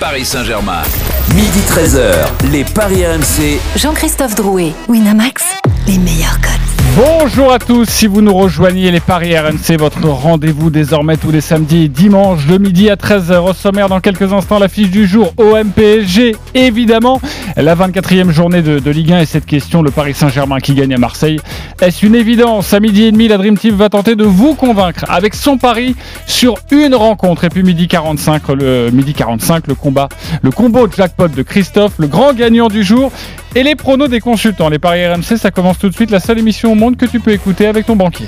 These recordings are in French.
Paris Saint-Germain. Midi 13h, les Paris RMC. Jean-Christophe Drouet, Winamax, les meilleurs codes. Bonjour à tous, si vous nous rejoignez les Paris RMC, votre rendez-vous désormais tous les samedis et dimanches de midi à 13h. Au sommaire dans quelques instants, l'affiche du jour OM-PSG, évidemment. La 24e journée de, de, Ligue 1 et cette question, le Paris Saint-Germain qui gagne à Marseille. Est-ce une évidence? À midi et demi, la Dream Team va tenter de vous convaincre avec son pari sur une rencontre. Et puis midi 45, le, midi 45, le combat, le combo de jackpot de Christophe, le grand gagnant du jour. Et les pronos des consultants. Les paris RMC, ça commence tout de suite. La seule émission au monde que tu peux écouter avec ton banquier.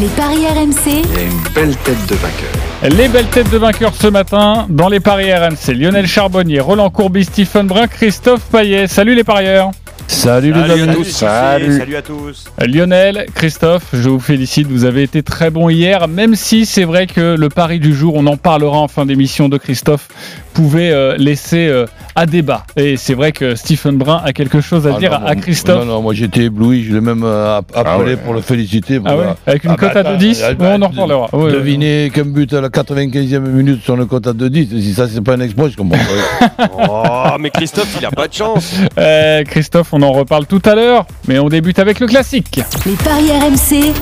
Les paris RMC. Il y a une belle tête de vainqueur. Les belles têtes de vainqueurs ce matin dans les paris RMC. Lionel Charbonnier, Roland Courbis, Stephen Brun, Christophe Payet. Salut les parieurs. Salut, Salut les à amis. tous, Salut. salut à tous. Lionel, Christophe, je vous félicite, vous avez été très bon hier, même si c'est vrai que le pari du jour, on en parlera en fin d'émission de Christophe, pouvait euh, laisser euh, à débat. Et c'est vrai que Stephen Brun a quelque chose à Ah dire non, à, à Christophe. Non, non, moi j'étais ébloui, je l'ai même euh, app- appelé ouais. pour le féliciter. Ah ouais. Avec une Ah bah cote à attends, 2-10 ah Bon, bah, On en reparlera. Ouais, ouais. Deviner qu'un but à la 95e minute sur le cote à 2-10, si ça c'est pas un exploit, je comprends pas. Oh, mais Christophe, il a pas de chance. Euh, Christophe, on en reparle tout à l'heure, mais on débute avec le classique. Les paris RMC.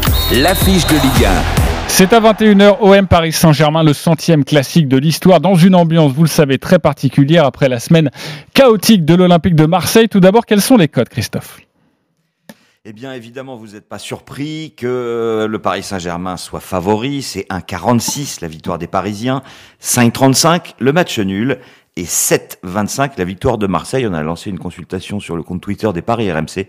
L'affiche de Ligue C'est à 21h, OM Paris Saint-Germain, le centième classique de l'histoire, dans une ambiance, vous le savez, très particulière après la semaine chaotique de l'Olympique de Marseille. Tout d'abord, quels sont les codes, Christophe? Eh bien, évidemment, vous n'êtes pas surpris que le Paris Saint-Germain soit favori. C'est 1,46 la victoire des Parisiens, 5,35 le match nul et 7,25 la victoire de Marseille. On a lancé une consultation sur le compte Twitter des Paris RMC.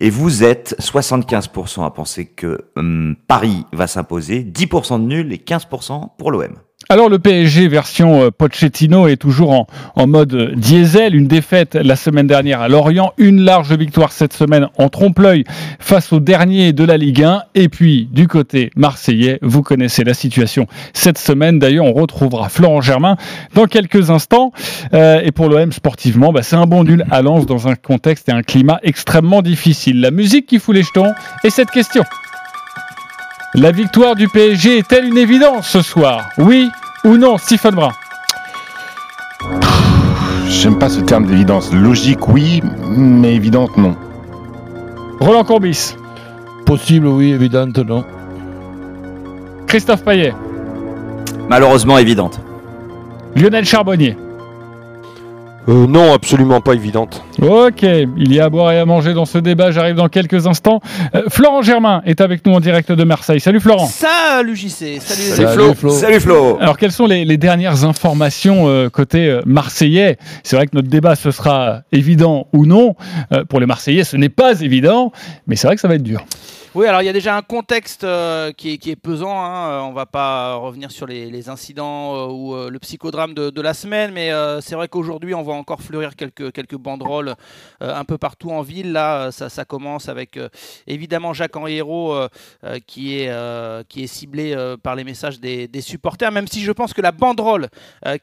Et vous êtes 75% à penser que hum, Paris va s'imposer, 10% de nul et 15% pour l'OM. Alors le PSG version euh, Pochettino est toujours en, mode diesel. Une défaite la semaine dernière à Lorient, une large victoire cette semaine en trompe-l'œil face au dernier de la Ligue 1. Et puis du côté marseillais, vous connaissez la situation cette semaine. D'ailleurs, on retrouvera Florent Germain dans quelques instants. Euh, et pour l'OM sportivement, bah, c'est un bon nul à Lens dans un contexte et un climat extrêmement difficile. La musique qui fout les jetons et cette question. La victoire du PSG est-elle une évidence ce soir? Oui ou non, Stephen Brun J'aime pas ce terme d'évidence. Logique, oui, mais évidente, non. Roland Courbis, Possible, oui, évidente, non. Christophe Payet, Malheureusement évidente. Lionel Charbonnier. Euh, non, absolument pas évidente. Ok, il y a à boire et à manger dans ce débat, j'arrive dans quelques instants. Euh, Florent Germain est avec nous en direct de Marseille. Salut Florent Salut JC, salut, Salut, Flo. Flo. Salut Flo. alors, quelles sont les, les dernières informations euh, côté marseillais? C'est vrai que notre débat, ce sera évident ou non. Euh, pour les Marseillais, ce n'est pas évident, mais c'est vrai que ça va être dur. Oui, alors il y a déjà un contexte euh, qui, est, pesant. Hein. Euh, On va pas revenir sur les, incidents euh, ou le psychodrame de, la semaine, mais c'est vrai qu'aujourd'hui on voit encore fleurir quelques, quelques banderoles un peu partout en ville. Là, ça, commence avec évidemment euh, euh, qui, est, qui est ciblé par les messages des, des supporters, même si je pense que la banderole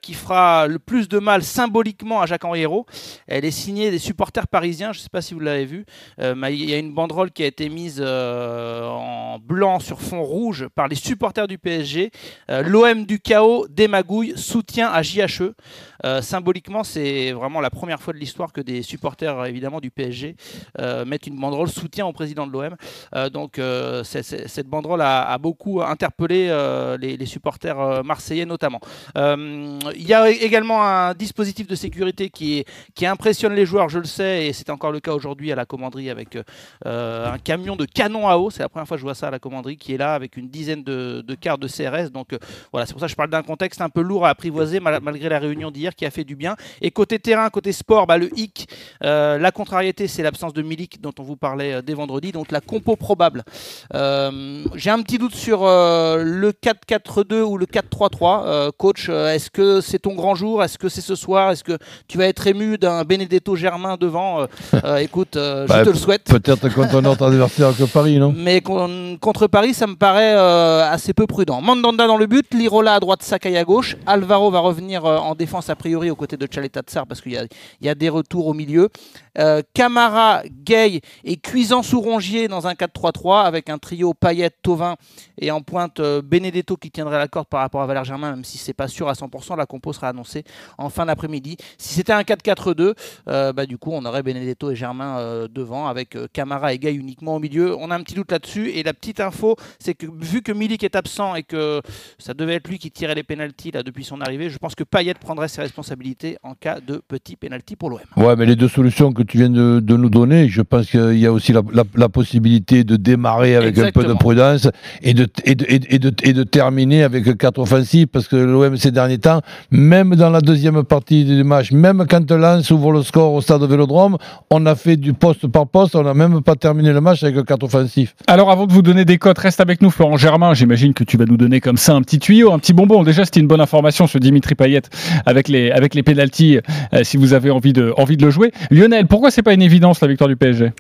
qui fera le plus de mal symboliquement à Jacques-Henri Hérault, elle est signée des supporters parisiens. Je ne sais pas si vous l'avez vu. Mais il y a une banderole qui a été mise en blanc sur fond rouge par les supporters du PSG. Euh, L'OM du chaos, des magouilles, soutien à JHE. Euh, symboliquement, c'est vraiment la première fois de l'histoire que des supporters évidemment du PSG euh, mettent une banderole soutien au président de l'OM. Euh, donc euh, cette banderole a, beaucoup interpellé euh, les, supporters euh, marseillais notamment. Euh, Il y a également un dispositif de sécurité qui, qui impressionne les joueurs, je le sais, et c'est encore le cas aujourd'hui à la commanderie avec euh, un camion de canon C'est la première fois que je vois ça à la commanderie qui est là avec une dizaine de, de quarts de CRS. Donc euh, voilà, c'est pour ça que je parle d'un contexte un peu lourd à apprivoiser mal- malgré la réunion d'hier qui a fait du bien. Et côté terrain, côté sport, bah, le hic, euh, la contrariété, c'est l'absence de Milik dont on vous parlait euh, dès vendredi. Donc la compo probable. J'ai un petit doute sur le 4-4-2 ou le 4-3-3. Euh, coach, est-ce que c'est ton grand jour? Est-ce que c'est ce soir? Est-ce que tu vas être ému d'un Benedetto Germain devant? Écoute, je Bah, te le souhaite. Peut-être contre notre adversaire que Paris, Mais con- contre Paris, ça me paraît euh, assez peu prudent. Mandanda dans le but, Lirola à droite, Sakai à gauche. Alvaro va revenir euh, en défense a priori aux côtés de Chaleta Tsar parce qu'il y y a des retours au milieu. Euh, Camara, Gay et Cuisant-Sourongier dans un 4-3-3 avec un trio Payet, Tovin et en pointe Benedetto qui tiendrait la corde par rapport à Valère Germain, même si c'est pas sûr à 100%. La compo sera annoncée en fin d'après-midi. Si c'était un 4-4-2, euh, bah, du coup, on aurait Benedetto et Germain devant avec Camara et Gay uniquement au milieu. On a petit doute là-dessus. Et la petite info, c'est que vu que Milik est absent et que ça devait être lui qui tirait les pénalties là depuis son arrivée, je pense que Payet prendrait ses responsabilités en cas de petit pénalty pour l'OM. Ouais, mais les deux solutions que tu viens de, de nous donner, je pense qu'il y a aussi la, la- la possibilité de démarrer avec un peu de prudence et de, et, de, et, de, et de- terminer avec quatre offensifs, parce que l'OM ces derniers temps, même dans la deuxième partie du match, même quand Lens ouvre le score au stade Vélodrome, on a fait du poste par poste, on n'a même pas terminé le match avec quatre Alors avant de vous donner des cotes, reste avec nous Florent Germain. J'imagine que tu vas nous donner comme ça un petit tuyau, un petit bonbon. Déjà c'était une bonne information sur Dimitri Payet avec les avec les pénalties euh, si vous avez envie de envie de le jouer. Lionel, pourquoi c'est pas une évidence la victoire du PSG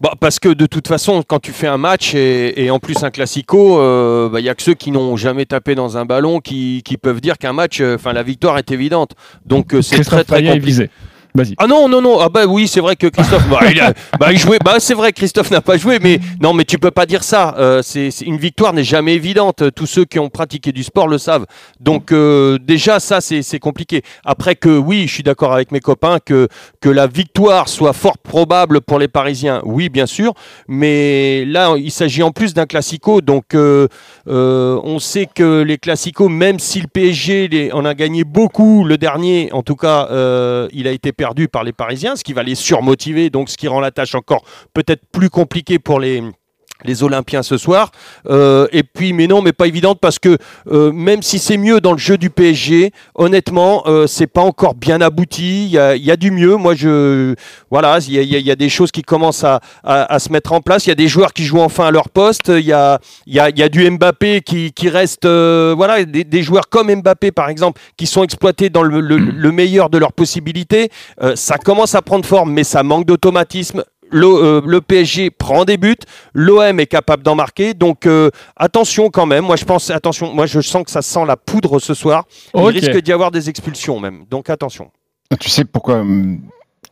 Bah, parce que de toute façon, quand tu fais un match et, et en plus un classico, euh, bah, il y a que ceux qui n'ont jamais tapé dans un ballon qui, qui peuvent dire qu'un match, euh, enfin la victoire est évidente. Donc euh, c'est très très compliqué. Ah non non non. Ah bah oui c'est vrai que Christophe bah, bah, il jouait. Bah c'est vrai Christophe n'a pas joué mais non mais tu peux pas dire ça. Euh, c'est une victoire n'est jamais évidente. Tous ceux qui ont pratiqué du sport le savent. Donc euh, déjà ça c'est compliqué. Après que oui je suis d'accord avec mes copains que que la victoire soit fort probable pour les Parisiens oui bien sûr. Mais là il s'agit en plus d'un classico. Donc euh, on sait que les classicos même si le PSG a gagné beaucoup le dernier en tout cas il a été perdu par les Parisiens ce qui va les surmotiver donc ce qui rend la tâche encore peut-être plus compliquée pour les les Olympiens ce soir. Euh, et puis, mais non, mais pas évidente parce que euh, même si c'est mieux dans le jeu du PSG, honnêtement, euh, c'est pas encore bien abouti. Il y a, y a du mieux. Moi, je voilà, il y a, y a- y a des choses qui commencent à, à- à se mettre en place. Il y a des joueurs qui jouent enfin à leur poste. Il y a, y a du Mbappé qui, qui reste, euh, voilà, des, des joueurs comme Mbappé par exemple, qui sont exploités dans le, le- le meilleur de leurs possibilités. Euh, ça commence à prendre forme, mais ça manque d'automatisme. Le, euh, le PSG prend des buts, l'OM est capable d'en marquer, donc euh, attention quand même. Moi je pense, attention, moi je sens que ça sent la poudre ce soir. Il risque d'y avoir des expulsions même, donc attention. Tu sais pourquoi hum,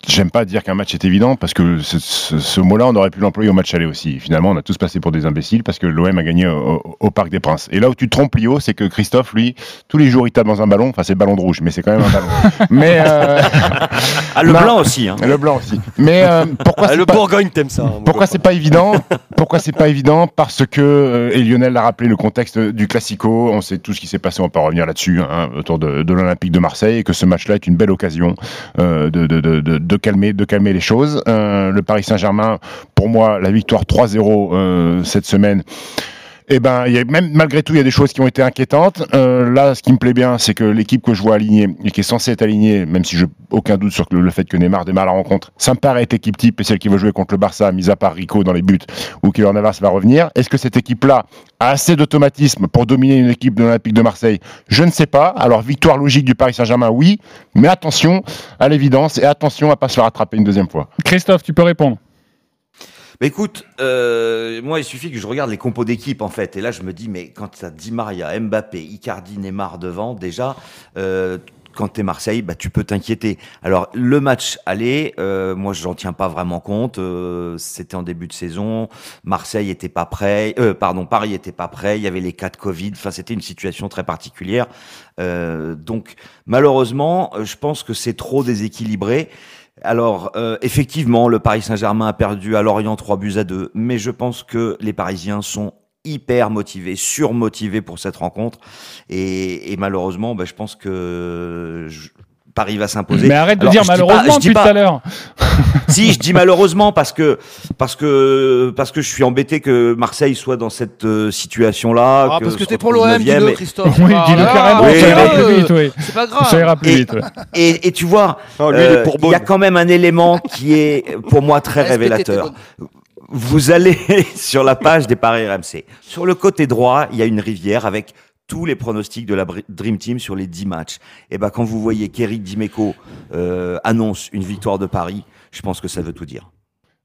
J'aime pas dire qu'un match est évident parce que ce, ce- ce mot-là, on aurait pu l'employer au match aller aussi. Finalement, on a tous passé pour des imbéciles parce que l'OM a gagné au, au Parc des Princes. Et là où tu te trompes, Lio, c'est que Christophe, lui, tous les jours, il tape dans un ballon. Enfin, c'est le ballon de rouge, mais c'est quand même un ballon. mais euh, Ah, le Non. blanc aussi. Hein. le blanc aussi. Mais euh, pourquoi Ah, c'est le pas- Bourgogne t'aimes ça. hein, pourquoi c'est pas évident? Pourquoi c'est pas évident? Parce que euh, et Lionel l'a rappelé le contexte du Classico. On sait tout ce qui s'est passé. On peut revenir là-dessus hein, autour de, de l'Olympique de Marseille et que ce match-là est une belle occasion euh, de, de, de, de, calmer les choses. Euh, le Paris Saint-Germain, pour moi, la victoire 3-0 euh, cette semaine. Eh ben, même malgré tout, il y a des choses qui ont été inquiétantes. Euh, là, ce qui me plaît bien, c'est que l'équipe que je vois alignée et qui est censée être alignée, même si je aucun doute sur le, le fait que Neymar démarre la rencontre, ça me paraît être équipe type et celle qui va jouer contre le Barça, mis à part Rico dans les buts ou Kylian Navas va revenir. Est-ce que cette équipe-là a assez d'automatisme pour dominer une équipe de l'Olympique de Marseille? Je ne sais pas. Alors victoire logique du Paris Saint-Germain, oui, mais attention à l'évidence et attention à pas se faire attraper une deuxième fois. Christophe, tu peux répondre. Écoute, euh, moi il suffit que je regarde les compos d'équipe en fait, et là je me dis mais quand t'as Di Maria, Mbappé, Icardi, Neymar devant, déjà euh, quand t'es Marseille, bah tu peux t'inquiéter. Alors le match aller, euh, moi j'en tiens pas vraiment compte. euh, C'était en début de saison, Marseille était pas prêt, euh, pardon Paris était pas prêt, il y avait les cas de Covid. Enfin c'était une situation très particulière. Euh, donc malheureusement, euh, je pense que c'est trop déséquilibré. Alors, euh, effectivement, le Paris Saint-Germain a perdu à Lorient 3 buts à 2, mais je pense que les Parisiens sont hyper motivés, surmotivés pour cette rencontre. Et, malheureusement, bah, je pense que je- Paris va s'imposer. Mais arrête de Alors, dire je dis pas- malheureusement je dis depuis tout pas- à l'heure. si, je dis malheureusement parce que parce que parce que je suis embêté que Marseille soit dans cette euh, situation-là. Ah, que parce que t'es pour l'OM, dis-le, et- Christophe. Oui, Ah, dis-le là, carrément, oui, ça ira plus vite, oui. C'est pas grave. Ça ira plus Et- vite. ouais. Et, et tu vois, il est euh, il y a quand même un élément qui est pour moi très révélateur. Vous allez sur la page des paris RMC. Sur le côté droit, il y a une rivière avec tous les pronostics de la Dream Team sur les 10 matchs. Et ben quand vous voyez qu'Eric Dimeco euh, annonce une victoire de Paris, je pense que ça veut tout dire.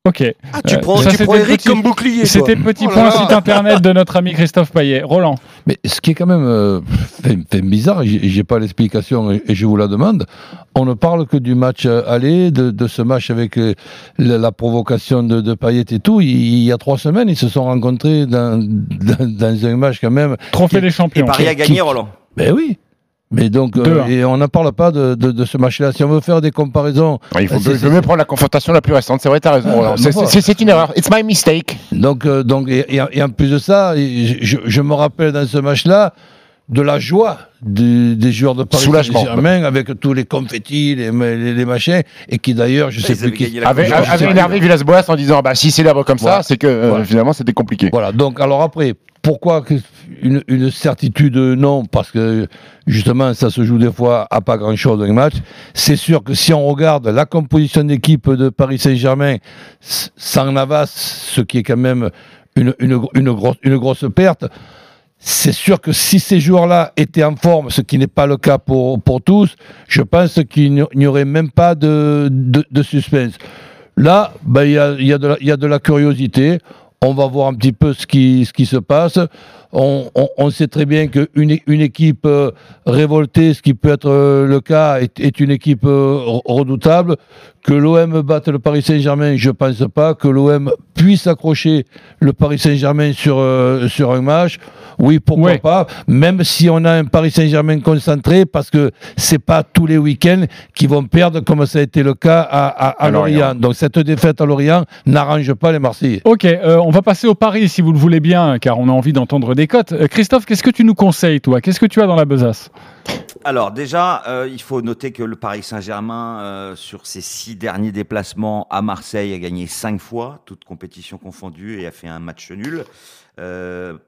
Ok. Ah, tu Euh, prends, ça, tu c'était prends le Eric petit- comme bouclier. C'était le petit Oh point là. site internet de notre ami Christophe Payet. Roland. Mais ce qui est quand même euh, fait, fait bizarre, j'ai j'ai pas l'explication et, et je vous la demande. On ne parle que du match euh, aller, de, de ce match avec euh, la, la provocation de, de Payet et tout. Il, il y a trois semaines, ils se sont rencontrés dans, dans, dans un match quand même. Trophée Qui- des Et champions. Paris a gagné, qui- Roland. Ben oui. Mais donc, euh, 2-1. et on n'en parle pas de, de, de ce match-là. Si on veut faire des comparaisons, Il faut, vaut mieux prendre la confrontation la plus récente. C'est vrai, t'as raison. Ah, C'est- une erreur. It's my mistake. Donc, euh, donc et, et en- plus de ça, je, je me rappelle dans ce match-là de la joie des, des joueurs de Paris. Saint-Germain avec tous les confettis, les, les, les machins, et qui d'ailleurs, je sais Ils plus qui. Avait, avait énervé Villas-Boas en disant bah, si c'est l'herbe comme Voilà. ça, c'est que euh, Voilà. finalement c'était compliqué. Voilà. Donc, alors après, pourquoi une, une certitude Non, parce que justement, ça se joue des fois à pas grand-chose dans les matchs. C'est sûr que si on regarde la composition d'équipe de Paris Saint-Germain sans Navas, ce qui est quand même une, une, une grosse, une grosse perte, c'est sûr que si ces joueurs-là étaient en forme, ce qui n'est pas le cas pour, tous, je pense qu'il n'y aurait même pas de, suspense. Là, ben, il y, a, de la- curiosité. On va voir un petit peu ce qui se passe. On, on- on sait très bien qu'une une équipe euh, révoltée, ce qui peut être euh, le cas, est, est une équipe euh, re- redoutable. Que l'OM batte le Paris Saint-Germain, je pense pas. Que l'OM puisse accrocher le Paris Saint-Germain sur, euh, sur un match, oui, pourquoi Ouais. pas. Même si on a un Paris Saint-Germain concentré, parce que c'est pas tous les week-ends qui vont perdre, comme ça a été le cas à, à, à À Lorient. Lorient. Donc cette défaite à Lorient n'arrange pas les Marseillais. Ok, euh, on va passer au Paris si vous le voulez bien, car on a envie d'entendre des cotes. Euh, Christophe, qu'est-ce que tu nous conseilles, toi? Qu'est-ce que tu as dans la besace? Alors déjà, euh, il faut noter que le Paris Saint-Germain, euh, sur ses six derniers déplacements à Marseille, a gagné cinq fois, toutes compétitions confondues, et a fait un match nul.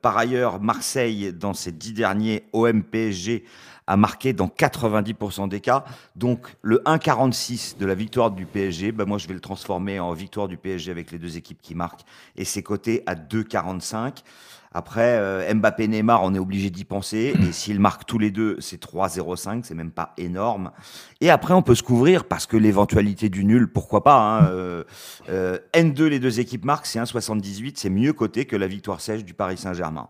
Par ailleurs, Marseille, dans ses dix derniers OM-PSG, a marqué dans 90% des cas. Donc le 1,46 de la victoire du PSG, ben moi je vais le transformer en victoire du PSG avec les deux équipes qui marquent, et c'est coté à 2,45. Après, euh, Mbappé Neymar, on est obligé d'y penser. Et s'ils marquent tous les deux, c'est 3-0-5, c'est même pas énorme. Et après, on peut se couvrir parce que l'éventualité du nul, pourquoi pas. Hein, euh, euh, N2, les deux équipes marquent, c'est 1,78, c'est mieux coté que la victoire sèche du Paris Saint-Germain.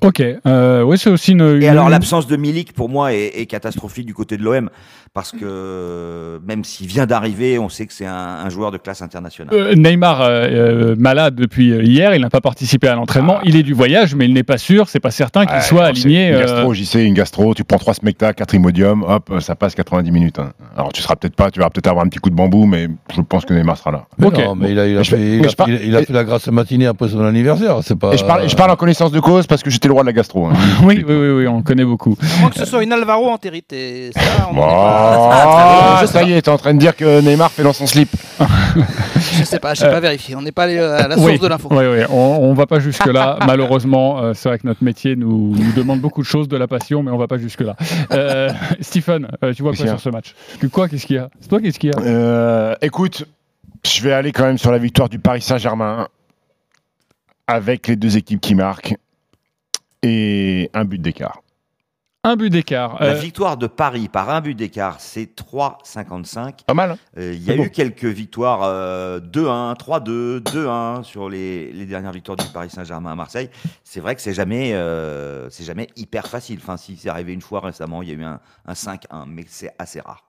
Ok, oui, c'est aussi une. Et alors, l'absence de Milik, pour moi, est, est catastrophique du côté de l'OM. Parce que même s'il vient d'arriver, on sait que c'est un, un joueur de classe internationale. Euh, Neymar euh, euh, malade depuis hier, il n'a pas participé à l'entraînement. Il est du voyage, mais il n'est pas sûr, c'est pas certain qu'il soit aligné. Une euh, gastro, j'y sais, une gastro, tu prends trois smecta, quatre imodium, hop, ça passe 90 minutes. hein. Alors tu seras peut-être pas, tu vas peut-être avoir un petit coup de bambou, mais je pense que Neymar sera là. Mais Ok. non, mais il a, il fait, mais il a je parle- fait- il a fait la grasse matinée après son anniversaire. C'est pas. Et je parle, je parle en connaissance de cause parce que j'étais le roi de la gastro. hein. oui, oui, oui, oui, on connaît beaucoup. À moins que ce soit une Alvaro entérite. Et ça, on ah, Je sais ça y est, t'es en train de dire que Neymar fait dans son slip. Je sais pas, je sais pas vérifié. On n'est pas allé euh, à la source oui, de l'info. oui, oui, on, on va pas jusque là. Malheureusement, euh, c'est vrai que notre métier nous, nous demande beaucoup de choses, de la passion, mais on va pas jusque là. Euh, Stephen, euh, tu vois quoi sur ce match? Tu quoi Qu'est-ce qu'il y a? C'est toi Qu'est-ce qu'il y a? Euh, écoute, je vais aller quand même sur la victoire du Paris Saint-Germain avec les deux équipes qui marquent et un but d'écart. Un but d'écart. La Euh, victoire de Paris par un but d'écart, c'est 3,55. Pas mal. hein Euh, Il y a eu quelques victoires euh, 2-1, 3-2, 2-1 sur les, les dernières victoires du Paris Saint-Germain à Marseille. C'est vrai que c'est jamais, euh, c'est jamais hyper facile. Enfin, si c'est arrivé une fois récemment, il y a eu un, un 5-1, mais c'est assez rare.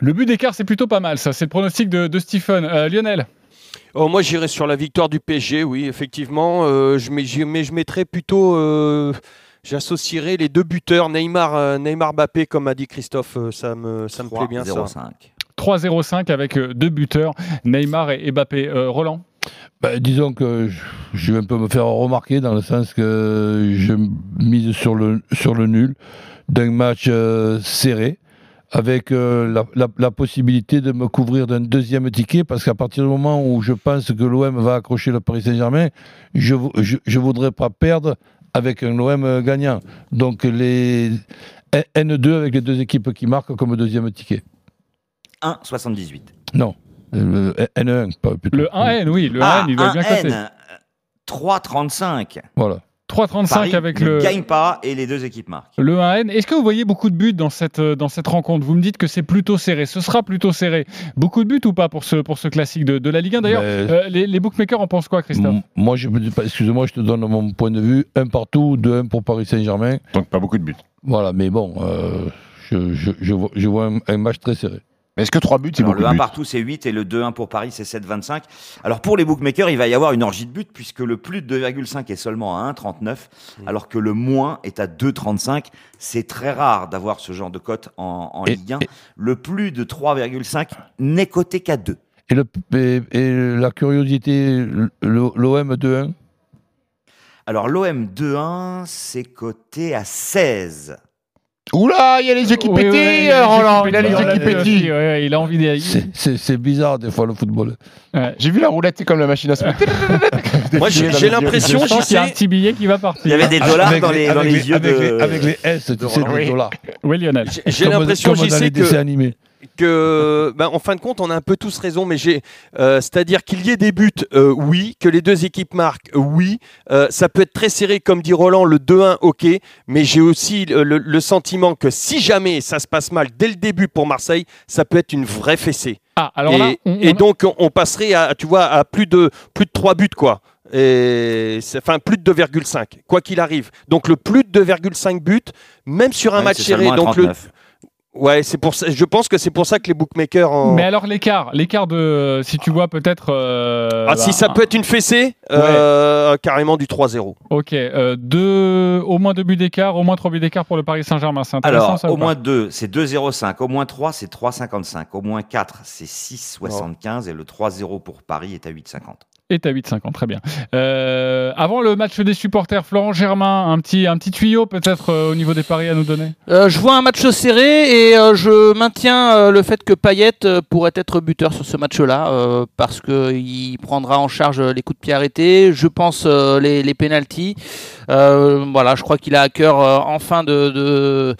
le but d'écart, c'est plutôt pas mal, ça. C'est le pronostic de, de Stephen. Euh, Lionel Oh, moi, j'irai sur la victoire du PSG, oui, effectivement. Euh, je, mets- mais je mettrais plutôt. J'associerais les deux buteurs, Neymar, euh, Neymar Mbappé, comme a dit Christophe. euh, ça me, ça me plaît bien, ça. 3-0-5. 3-0-5 avec euh, deux buteurs, Neymar et, Mbappé. Euh, Roland? Ben, disons que je- vais un peu me faire remarquer dans le sens que je mise sur le, sur le nul d'un match euh, serré avec euh, la, la- la possibilité de me couvrir d'un deuxième ticket parce qu'à partir du moment où je pense que l'OM va accrocher le Paris Saint-Germain, je ne je, je voudrais pas perdre avec un OM gagnant. Donc les N2 avec les deux équipes qui marquent comme deuxième ticket. 1,78. Non, le N1, pas plutôt. Le 1N, oui, le Ah, 1N, il doit être bien 1N, coté. euh, 3,35. Voilà. 3,35 Paris avec ne le, gagne pas et les deux équipes marquent. le 1N. Est-ce que vous voyez beaucoup de buts dans cette, euh, dans cette rencontre? Vous me dites que c'est plutôt serré. Ce sera plutôt serré. Beaucoup de buts ou pas pour ce, pour ce classique de, de la Ligue 1 D'ailleurs, Mais- euh, les, les bookmakers en pensent quoi, Christophe? Moi, je me dis pas, excuse-moi, je te donne mon point de vue. Un partout, 2-1 pour Paris Saint-Germain. Donc pas beaucoup de buts. Voilà, mais bon, euh, je, je, je vois, je vois un, un match très serré. Mais Est-ce que 3 buts, c'est beaucoup le de 1 buts? partout, c'est 8 et le 2-1 pour Paris, c'est 7,25. Alors, pour les bookmakers, il va y avoir une orgie de buts puisque le plus de 2,5 est seulement à 1,39 alors que le moins est à 2,35. C'est très rare d'avoir ce genre de cote en, en Et- Ligue 1. et- Le plus de 3,5 n'est coté qu'à 2. Et, le, et, et la curiosité, l'OM 2-1 Alors, l'OM 2-1, c'est coté à 16. Oula, il y a les yeux qui Oui, oui, oui, Roland, il a les yeux qui pétillent, il a envie d'y C'est- bizarre des fois le football. Ouais. J'ai vu la roulette, c'est comme la machine à sous. Moi, j'ai l'impression, qu'il y a un petit billet qui va partir. Il y avait des dollars Avec dans les, dans avec les yeux avec de... les, avec les S, tu sais, des dollars. Oui, Lionel. j'ai- l'impression, comme j'y sais que dessins animés. Que, ben, en fin de compte, on a un peu tous raison, mais j'ai, euh, c'est-à-dire qu'il y ait des buts, euh, oui, que les deux équipes marquent, oui, Euh, ça peut être très serré, comme dit Roland, le 2-1, ok, mais j'ai aussi le, le- le sentiment que si jamais ça se passe mal dès le début pour Marseille, ça peut être une vraie fessée. Ah, alors et, là, on, et on- donc on, on passerait à, tu vois, à plus de plus de 3 buts, quoi. Et c'est- enfin plus de 2,5 quoi qu'il arrive. Donc le plus de 2,5 buts, même sur un Ouais, match serré, donc le 39. Ouais, c'est pour ça. Je pense que c'est pour ça que les bookmakers en, Mais alors l'écart, l'écart de, si tu vois peut-être. euh, Ah, bah, si ça peut être une fessée, euh, carrément du 3-0. Ok, euh, deux, au moins deux buts d'écart, au moins trois buts d'écart pour le Paris Saint-Germain. C'est intéressant Alors, ça au moins 2, c'est 2,05. Au moins 3, c'est 3,55. Au moins 4, c'est 6,75. Et le 3-0 pour Paris est à 8,50. Et à 8,50, très bien. Euh, avant le match des supporters, Florent Germain, un petit, tuyau peut-être euh, au niveau des paris à nous donner? Euh, je vois un match serré et je maintiens le fait que Payet pourrait être buteur sur ce match-là parce qu'il prendra en charge les coups de pied arrêtés. Je pense les, les pénalties. Voilà, je crois qu'il a à cœur enfin de,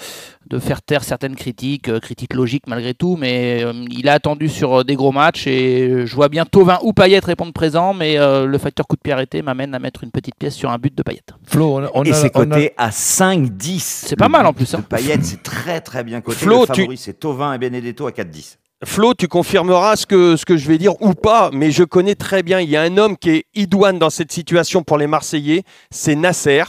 de faire taire certaines critiques, euh, critiques logiques malgré tout, mais euh, il a attendu sur euh, des gros matchs et je vois bien Tovin ou Payet répondre présent, mais euh, le facteur coup de pied arrêté m'amène à mettre une petite pièce sur un but de Payet. Flo, on on et c'est a- coté à 5,10. C'est pas mal, en plus, hein. Payet, c'est très très bien coté. Flo, le tu- c'est Tovin et Benedetto à 4,10. Flo, tu confirmeras ce que, ce que je vais dire ou pas, mais je connais très bien. Il y a un homme qui est idoine dans cette situation pour les Marseillais, c'est Nasser.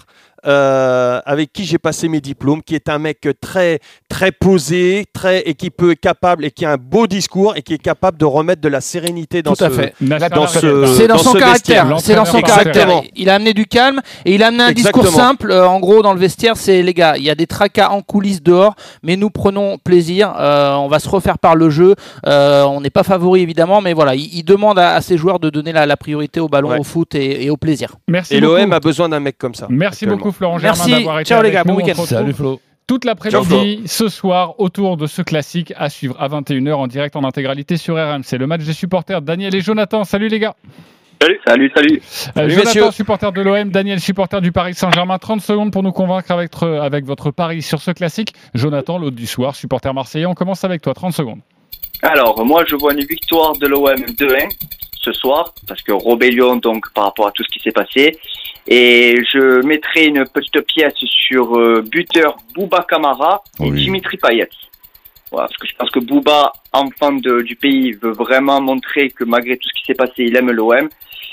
Euh, avec qui j'ai passé mes diplômes, qui est un mec très très posé, très et qui peut être capable et qui a un beau discours et qui est capable de remettre de la sérénité dans Tout à ce fait. Dans ce C'est dans, dans son ce caractère. C'est dans son caractère. Il a amené du calme et il a amené un discours simple. Euh, en gros, dans le vestiaire, c'est les gars, il y a des tracas en coulisses dehors, mais nous prenons plaisir. Euh, on va se refaire par le jeu. Euh, on n'est pas favori évidemment, mais voilà, il, il demande à, à ses joueurs de donner la, la priorité au ballon, Ouais. au foot et, et au plaisir. Merci Et beaucoup. l'OM a besoin d'un mec comme ça. Merci actuellement. Beaucoup Florent Germain Merci. d'avoir été Ciao, les avec gars. Bon nous. On week-end. Salut Flo. Toute l'après-midi, ce soir, autour de ce classique à suivre à 21h en direct en intégralité sur RMC. Le match des supporters, Daniel et Jonathan. Salut les gars. Salut, salut, salut. Euh, Salut, Jonathan, messieurs. supporter de l'OM, Daniel, supporter du Paris Saint-Germain. 30 secondes pour nous convaincre avec, votre- avec votre pari sur ce classique. Jonathan, l'autre du soir, supporter marseillais. On commence avec toi. 30 secondes. Alors, moi, je vois une victoire de l'OM 2-1 ce soir, parce que rébellion, donc, par rapport à tout ce qui s'est passé. Et je mettrai une petite pièce sur euh, buteur Bouba Kamara et Oui. Dimitri Payet. Voilà, parce que je pense que Bouba, enfant de- du pays, veut vraiment montrer que malgré tout ce qui s'est passé, il aime l'OM.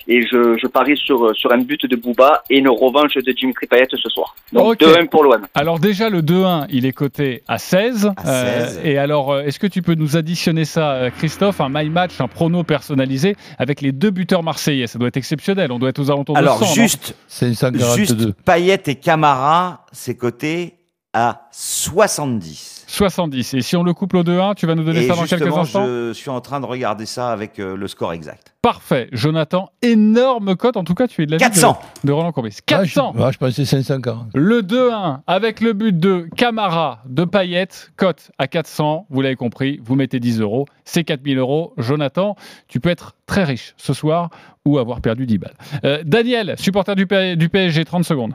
Et je, je parie sur, sur un but de Bouba et une revanche de Dimitri Payet ce soir. Donc Ok. 2-1 pour l'OM. Alors déjà, le 2-1, il est coté à 16. À 16. et alors, euh, est-ce que tu peux nous additionner ça, euh, Christophe, un my match, un prono personnalisé avec les deux buteurs marseillais? Ça doit être exceptionnel. On doit être aux alentours Alors, de 100. non juste, C'est une 142. juste Payet et Camara, c'est coté à 70. 70. Et si on le couple au 2-1, tu vas nous donner Et ça dans quelques justement, instants? je suis en train de regarder ça avec euh, le score exact. Parfait. Jonathan, énorme cote. En tout cas, tu es de la 400. de, de Roland Courbis. Ah, je, 400. ah, je pensais 540. Le 2-1 avec le but de Camara de Payet, cote à 400. Vous l'avez compris, vous mettez 10 euros. C'est 4000 euros. Jonathan, tu peux être très riche ce soir ou avoir perdu 10 balles. Euh, Daniel, supporter du, P- du PSG, 30 secondes.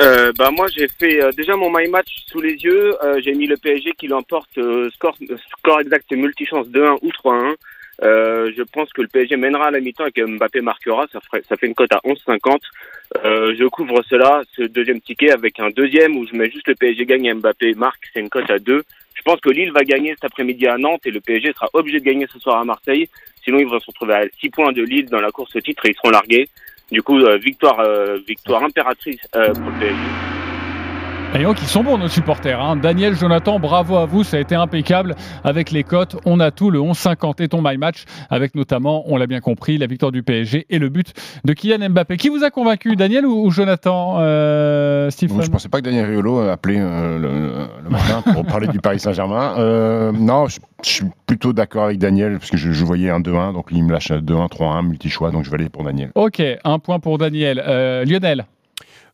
Euh, bah moi j'ai fait euh, déjà mon my match sous les yeux. Euh, j'ai mis le PSG qui l'emporte euh, score score exact multichance 2-1 ou 3-1. Euh, je pense que le PSG mènera à la mi-temps et que Mbappé marquera. Ça, ferait, ça fait une cote à 11,50. Euh, je couvre cela, ce deuxième ticket, avec un deuxième où je mets juste le PSG gagne et Mbappé marque. C'est une cote à 2. Je pense que Lille va gagner cet après-midi à Nantes et le PSG sera obligé de gagner ce soir à Marseille. Sinon, ils vont se retrouver à 6 points de Lille dans la course au titre et ils seront largués. Du coup, euh, victoire, euh, victoire impératrice euh, pour le. Et donc, ils sont bons, nos supporters. hein. Daniel, Jonathan, bravo à vous. Ça a été impeccable avec les cotes. On a tout, le 11-50 et ton My Match, avec notamment, on l'a bien compris, la victoire du PSG et le but de Kylian Mbappé. Qui vous a convaincu, Daniel ou, ou Jonathan euh, Stephen je pensais pas que Daniel Riolo appelait euh, le, le matin pour parler du Paris Saint-Germain. Euh, non, je, je suis plutôt d'accord avec Daniel, parce que je, je voyais un 2-1, donc il me lâche un 2-1, 3-1, multi-choix, donc je vais aller pour Daniel. Ok, un point pour Daniel. Euh, Lionel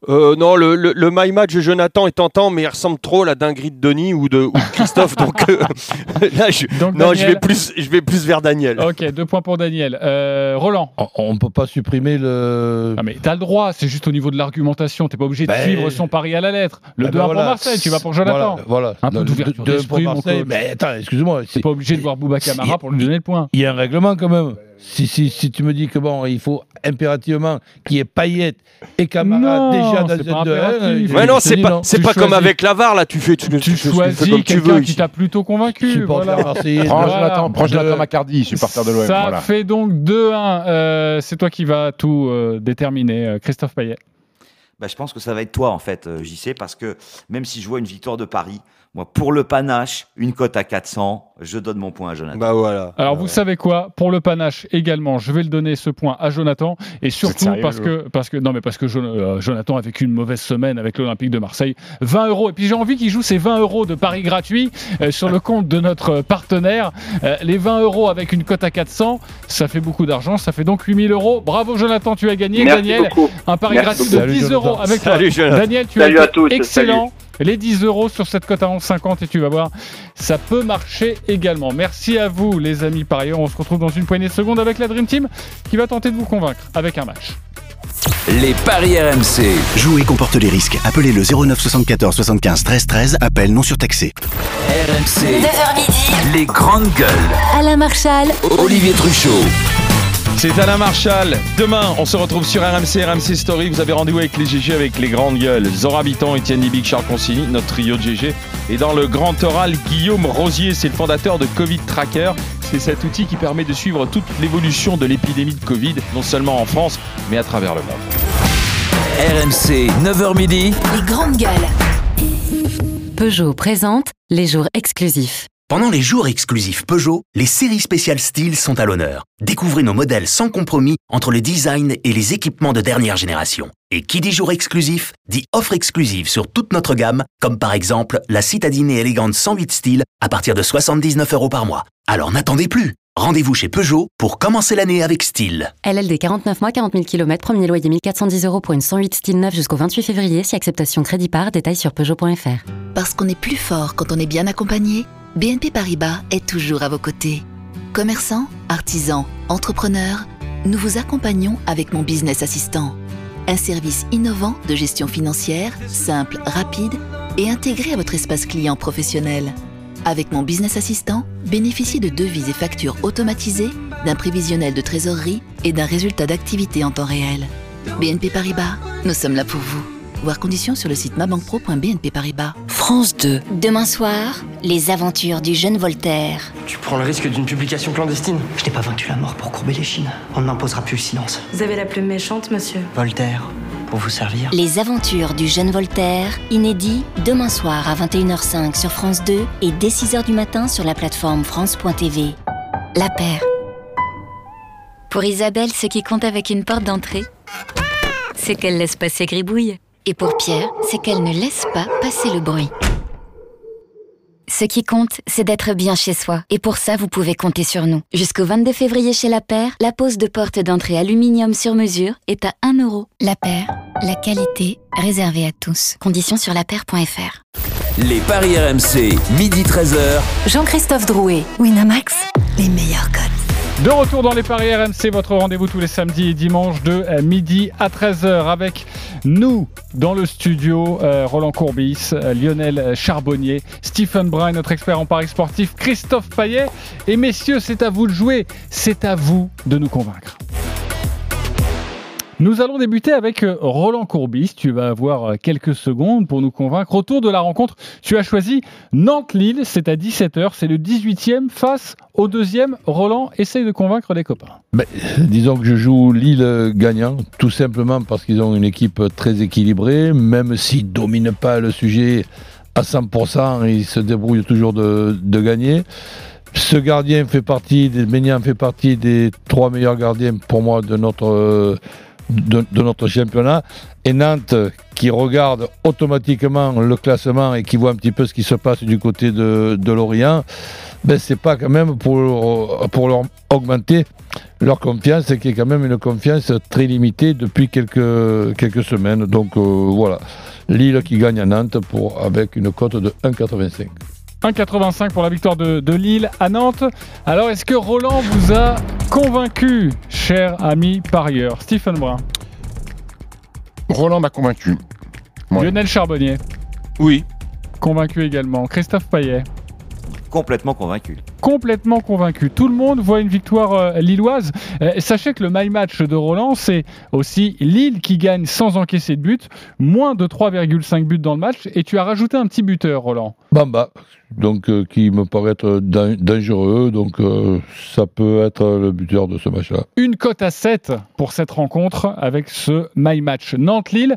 Euh, non, le, le, le My Match de Jonathan est tentant, mais il ressemble trop à la dinguerie de Denis ou de, ou de Christophe. donc euh, là, je, Donc, non, je vais, plus, je vais plus vers Daniel. Ok, deux points pour Daniel. Euh, Roland On ne peut pas supprimer le. Ah mais t'as le droit, c'est juste au niveau de l'argumentation. T'es pas obligé de Ben- suivre son pari à la lettre. Le Eh 2-1 ben pour voilà. Marseille, tu vas pour Jonathan. Voilà. voilà. Un peu d'ouverture de- de- d'esprit, pour mon coach. Mais attends, excuse-moi. T'es pas obligé de voir Bouba Camara pour lui donner le point. Il y a un règlement quand même. Si, si, si tu me dis que bon, il faut impérativement qu'il y ait Payet et Camara déjà c'est dans pas un 2 impératif. je Ouais, non, c'est pas, c'est Tu pas comme avec l'avare, là, tu fais, tu, Tu tu fais choisis comme tu veux. qui t'a plutôt convaincu. Voilà. Prends Voilà. Jonathan, De- Macardy, supporter de l'OM. Ça Voilà. fait donc 2-1. Euh, c'est toi qui vas tout euh, déterminer, euh, Christophe Payet. Bah, je pense que ça va être toi, en fait, euh, JC, parce que même si je vois une victoire de Paris, moi, pour le panache, une cote à 400, je donne mon point à Jonathan. Bah voilà. Alors vous savez quoi? Pour le panache également, je vais le donner ce point à Jonathan et surtout sérieux, parce que parce que non mais parce que euh, Jonathan a vécu une mauvaise semaine avec l'Olympique de Marseille. 20 euros et puis j'ai envie qu'il joue ces 20 euros de paris gratuits euh, sur le compte de notre partenaire. Euh, les 20 euros avec une cote à 400, ça fait beaucoup d'argent, ça fait donc 8000 euros. Bravo Jonathan, tu as gagné. Merci Daniel, beaucoup. un pari Merci gratuit beaucoup. de Salut, 10 Jonathan. euros avec toi. Salut, Jonathan. Daniel, tu Salut as à été tous, excellent. Les 10 euros sur cette cote à 11,50 et tu vas voir, ça peut marcher également. Merci à vous les amis par ailleurs. On se retrouve dans une poignée de secondes avec la Dream Team qui va tenter de vous convaincre avec un match. Les paris RMC. Jouer comporte les risques. Appelez le 09 74 75 13 13. Appel non surtaxé. RMC. 9h midi, Les grandes gueules. Alain Marchal, Olivier Truchot. C'est Alain Marchal. Demain, on se retrouve sur RMC, RMC Story. Vous avez rendez-vous avec les GG avec les grandes gueules. Zora Habitant, Étienne Libic, Charles Consigny, notre trio de GG. Et dans le grand oral, Guillaume Rosier, c'est le fondateur de Covid Tracker. C'est cet outil qui permet de suivre toute l'évolution de l'épidémie de Covid, non seulement en France, mais à travers le monde. RMC, 9h midi. les grandes gueules. Peugeot présente les jours exclusifs. Pendant les jours exclusifs Peugeot, les séries spéciales style sont à l'honneur. Découvrez nos modèles sans compromis entre le design et les équipements de dernière génération. Et qui dit jour exclusif, dit offre exclusive sur toute notre gamme, comme par exemple la citadine et élégante 108 style à partir de 79 euros par mois. Alors n'attendez plus Rendez-vous chez Peugeot pour commencer l'année avec style. LLD 49 mois, 40 000 km, premier loyer 1410 euros pour une 108 style neuf jusqu'au 28 février, si acceptation crédit par, détail sur Peugeot.fr. Parce qu'on est plus fort quand on est bien accompagné, BNP Paribas est toujours à vos côtés. Commerçants, artisans, entrepreneurs, nous vous accompagnons avec mon business assistant. Un service innovant de gestion financière, simple, rapide et intégré à votre espace client professionnel. Avec mon business assistant, bénéficiez de devises et factures automatisées, d'un prévisionnel de trésorerie et d'un résultat d'activité en temps réel. BNP Paribas, nous sommes là pour vous. Voir conditions sur le site mabankpro.bnp Paribas. France 2. Demain soir, les aventures du jeune Voltaire. Tu prends le risque d'une publication clandestine Je n'ai pas vaincu la mort pour courber les chines. On ne m'imposera plus le silence. Vous avez la plume méchante, monsieur. Voltaire, pour vous servir. Les aventures du jeune Voltaire, inédit demain soir à 21h05 sur France 2 et dès 6h du matin sur la plateforme France.tv. La paire. Pour Isabelle, ce qui compte avec une porte d'entrée, c'est qu'elle laisse passer Gribouille. Et pour Pierre, c'est qu'elle ne laisse pas passer le bruit. Ce qui compte, c'est d'être bien chez soi. Et pour ça, vous pouvez compter sur nous. Jusqu'au 22 février chez La Paire, la pose de porte d'entrée aluminium sur mesure est à 1 euro. La paire, la qualité réservée à tous. Conditions sur lapaire.fr. Les paris RMC, midi 13h. Jean-Christophe Drouet, Winamax, les meilleurs codes. De retour dans les paris RMC, votre rendez-vous tous les samedis et dimanches de euh, midi à 13h avec nous dans le studio, euh, Roland Courbis, euh, Lionel Charbonnier, Stephen Brun, notre expert en paris sportif, Christophe Payet. Et messieurs, c'est à vous de jouer, c'est à vous de nous convaincre. Nous allons débuter avec euh, Roland Courbis. Tu vas avoir euh, quelques secondes pour nous convaincre. Autour de la rencontre, tu as choisi Nantes-Lille. C'est à 17h. C'est le 18e face au deuxième. Roland, essaye de convaincre les copains. Disons que je joue Lille gagnant, tout simplement parce qu'ils ont une équipe très équilibrée, même s'ils ne dominent pas le sujet à 100%, ils se débrouillent toujours de, gagner. Ce gardien fait partie, fait partie des trois meilleurs gardiens pour moi de notre de, notre championnat. Et Nantes, qui regarde automatiquement le classement et qui voit un petit peu ce qui se passe du côté de, de Lorient, ben c'est pas quand même pour, pour leur augmenter leur confiance, qui est quand même une confiance très limitée depuis quelques, semaines. Donc euh, voilà, Lille qui gagne à Nantes pour, avec une cote de 1,85. 1,85 pour la victoire de, de, Lille à Nantes. Alors, est-ce que Roland vous a convaincu, cher ami parieur? Stephen Brun Roland m'a convaincu. Lionel Charbonnier Oui. Convaincu également. Christophe Payet Complètement convaincu complètement convaincu. Tout le monde voit une victoire euh, lilloise. Euh, sachez que le my match de Roland, c'est aussi Lille qui gagne sans encaisser de but, moins de 3,5 buts dans le match. Et tu as rajouté un petit buteur, Roland. Bamba, donc euh, qui me paraît être dangereux, donc ça peut être le buteur de ce match-là. Une cote à 7 pour cette rencontre avec ce my match. Nantes-Lille.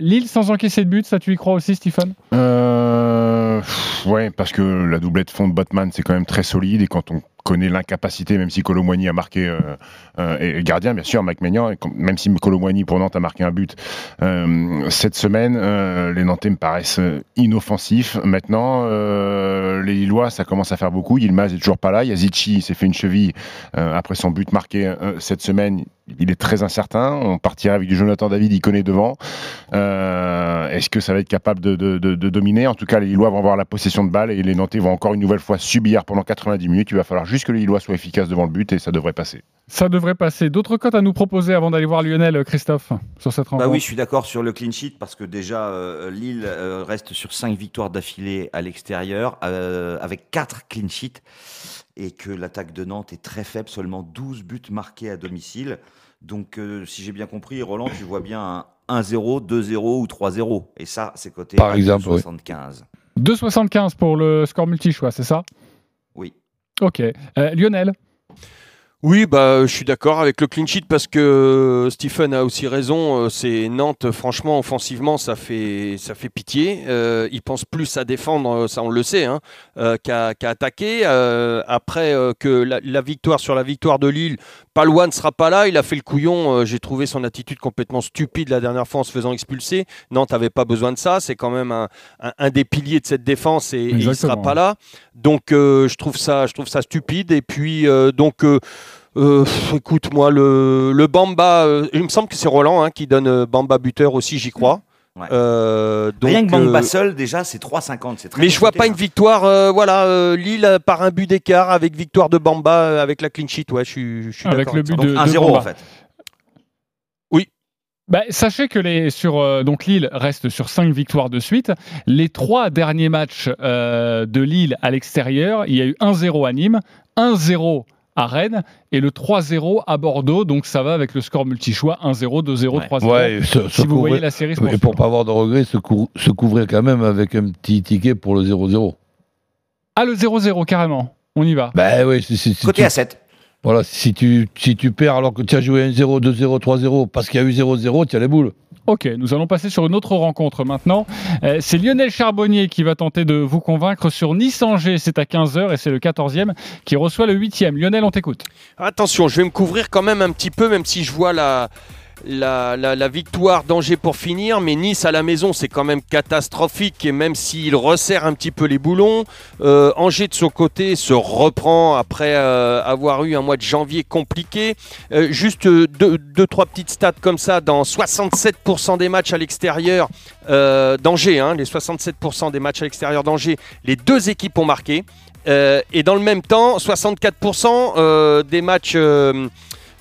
Lille sans encaisser de but, ça tu y crois aussi, Stephen euh, Ouais, parce que la doublette fond de Botman, c'est quand même très solide quand on connaît l'incapacité, même si Colomboigny a marqué, euh, euh, et gardien bien sûr, Maignan, même si Colomboigny pour Nantes a marqué un but euh, cette semaine, les Nantais me paraissent inoffensifs. Maintenant, les Lillois, ça commence à faire beaucoup. Yilmaz est toujours pas là. Yazici s'est fait une cheville après son but marqué cette semaine. Il est très incertain. On partirait avec du Jonathan David, il connaît devant. Est-ce que ça va être capable de, de, dominer? En tout cas, les Lillois vont avoir la possession de balle et les Nantais vont encore une nouvelle fois subir pendant 90 minutes. Il va falloir juste que les Lillois soient efficaces devant le but et ça devrait passer. Ça devrait passer. D'autres cotes à nous proposer avant d'aller voir Lionel, Christophe, sur cette rencontre bah Oui, je suis d'accord sur le clean sheet parce que déjà, euh, Lille euh, reste sur 5 victoires d'affilée à l'extérieur euh, avec 4 clean sheets et que l'attaque de Nantes est très faible, seulement 12 buts marqués à domicile. Donc, si j'ai bien compris, Roland, tu vois bien un 1-0, 2-0 ou 3-0. Et ça, c'est coté Par exemple, 2,75. 2,75 pour le score multi-choix, c'est ça? Oui. Ok. Euh, Lionel oui, bah, je suis d'accord avec le clean sheet parce que euh, Stephen a aussi raison. Euh, c'est Nantes, franchement, offensivement, ça fait, ça fait pitié. Euh, ils pensent plus à défendre, ça on le sait, hein, qu'à attaquer. après que la, victoire sur la victoire de Lille, Palouane ne sera pas là. Il a fait le couillon. J'ai trouvé son attitude complètement stupide la dernière fois en se faisant expulser. Nantes n'avait pas besoin de ça. C'est quand même un, un, des piliers de cette défense et, il ne sera pas là. Donc je trouve ça, je trouve ça stupide. Et puis donc euh, écoute, moi, le, le Bamba, euh, il me semble que c'est Roland hein, qui donne euh, Bamba buteur aussi, j'y crois. Donc, Rien que Bamba seul, déjà, c'est 3,50. C'est mais je vois pas une victoire, voilà, Lille par un but d'écart avec victoire de Bamba avec la clean sheet. Ouais, je suis, je suis Avec le but de, 1-0 en fait. Oui. Bah, sachez que les, sur, donc Lille reste sur 5 victoires de suite. Les trois derniers matchs de Lille à l'extérieur, il y a eu 1-0 à Nîmes, 1-0 à Rennes et le 3-0 à Bordeaux. Donc ça va avec le score multi-choix 1-0, 2-0, 3-0. Ouais, si vous voyez la série. Et pour pas avoir de regrets, se, se, couvrir quand même avec un petit ticket pour le 0-0. Ah, le 0-0, carrément. On y va. Bah oui, c'est Côté à 7. Voilà, si tu, si tu perds alors que tu as joué 1-0, 2-0, 3-0, parce qu'il y a eu 0-0, tu as les boules. Ok, nous allons passer sur une autre rencontre maintenant. Euh, c'est Lionel Charbonnier qui va tenter de vous convaincre sur Nice-Angers. C'est à 15h et c'est le 14e qui reçoit le 8e. Lionel, on t'écoute. Attention, je vais me couvrir quand même un petit peu, même si je vois la, la, victoire d'Angers pour finir, mais Nice à la maison, c'est quand même catastrophique. Et même s'il resserre un petit peu les boulons, euh, Angers de son côté se reprend après euh, avoir eu un mois de janvier compliqué. Euh, juste deux, deux, trois petites stats comme ça. Dans 67% des matchs à l'extérieur d'Angers, hein, les 67% des matchs à l'extérieur d'Angers, les deux équipes ont marqué. Et dans le même temps, 64% euh, des matchs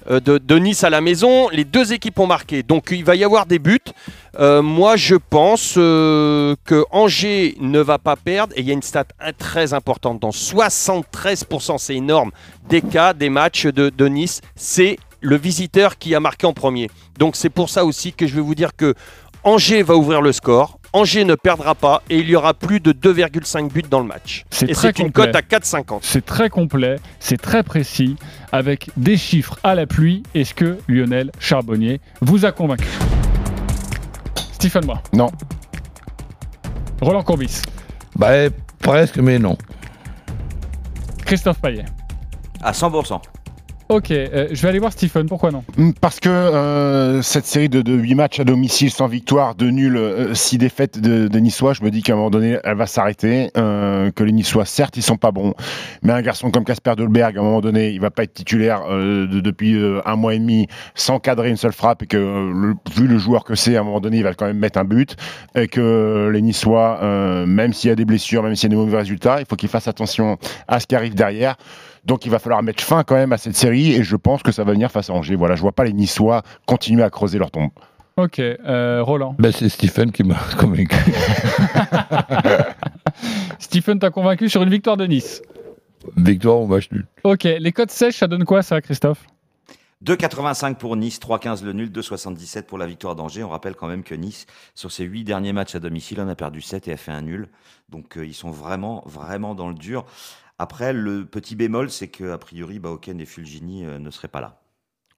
de, de Nice à la maison, les deux équipes ont marqué. Donc il va y avoir des buts. Euh, moi, je pense euh, que Angers ne va pas perdre. Et il y a une stat euh, très importante. Dans 73%, c'est énorme, des cas, des matchs de Nice, c'est le visiteur qui a marqué en premier. Donc c'est pour ça aussi que je vais vous dire que Angers va ouvrir le score. Angers ne perdra pas et il y aura plus de 2,5 buts dans le match. C'est Et très c'est une complet. cote à 4,50. C'est très complet, c'est très précis, avec des chiffres à la pluie. Est-ce que Lionel Charbonnier vous a convaincu? Stephen Brun. Non. Roland Courbis. Bah, presque, mais non. Christophe Payet. À 100%. Ok, euh, je vais aller voir Stephen, pourquoi non Mm, Parce que euh, cette série de, de 8 matchs à domicile sans victoire, de nul, 6 défaites de, de Niçois, je me dis qu'à un moment donné, elle va s'arrêter. euh, que les Niçois, certes, ils sont pas bons, mais un garçon comme Casper Dolberg, à un moment donné, il va pas être titulaire euh, de- depuis euh, un mois et demi sans cadrer une seule frappe et que, euh, vu le joueur que c'est, à un moment donné, il va quand même mettre un but. Et que les Niçois, euh, même s'il y a des blessures, même s'il y a des mauvais résultats, il faut qu'ils fassent attention à ce qui arrive derrière. Donc il va falloir mettre fin quand même à cette série et je pense que ça va venir face à Angers. Voilà, je vois pas les Niçois continuer à creuser leur tombe. Ok, euh, Roland. Ben, c'est Stephen qui m'a convaincu. Stephen t'a convaincu sur une victoire de Nice. Victoire ou match nul. Ok, les codes sèches, ça donne quoi ça, Christophe? 2,85 pour Nice, 3,15 le nul, 2,77 pour la victoire d'Angers. On rappelle quand même que Nice, sur ses huit derniers matchs à domicile, en a perdu 7 et a fait un nul. Donc euh, ils sont vraiment, vraiment dans le dur. Après, le petit bémol, c'est qu'a priori, Baoken et Fulgini euh, ne seraient pas là.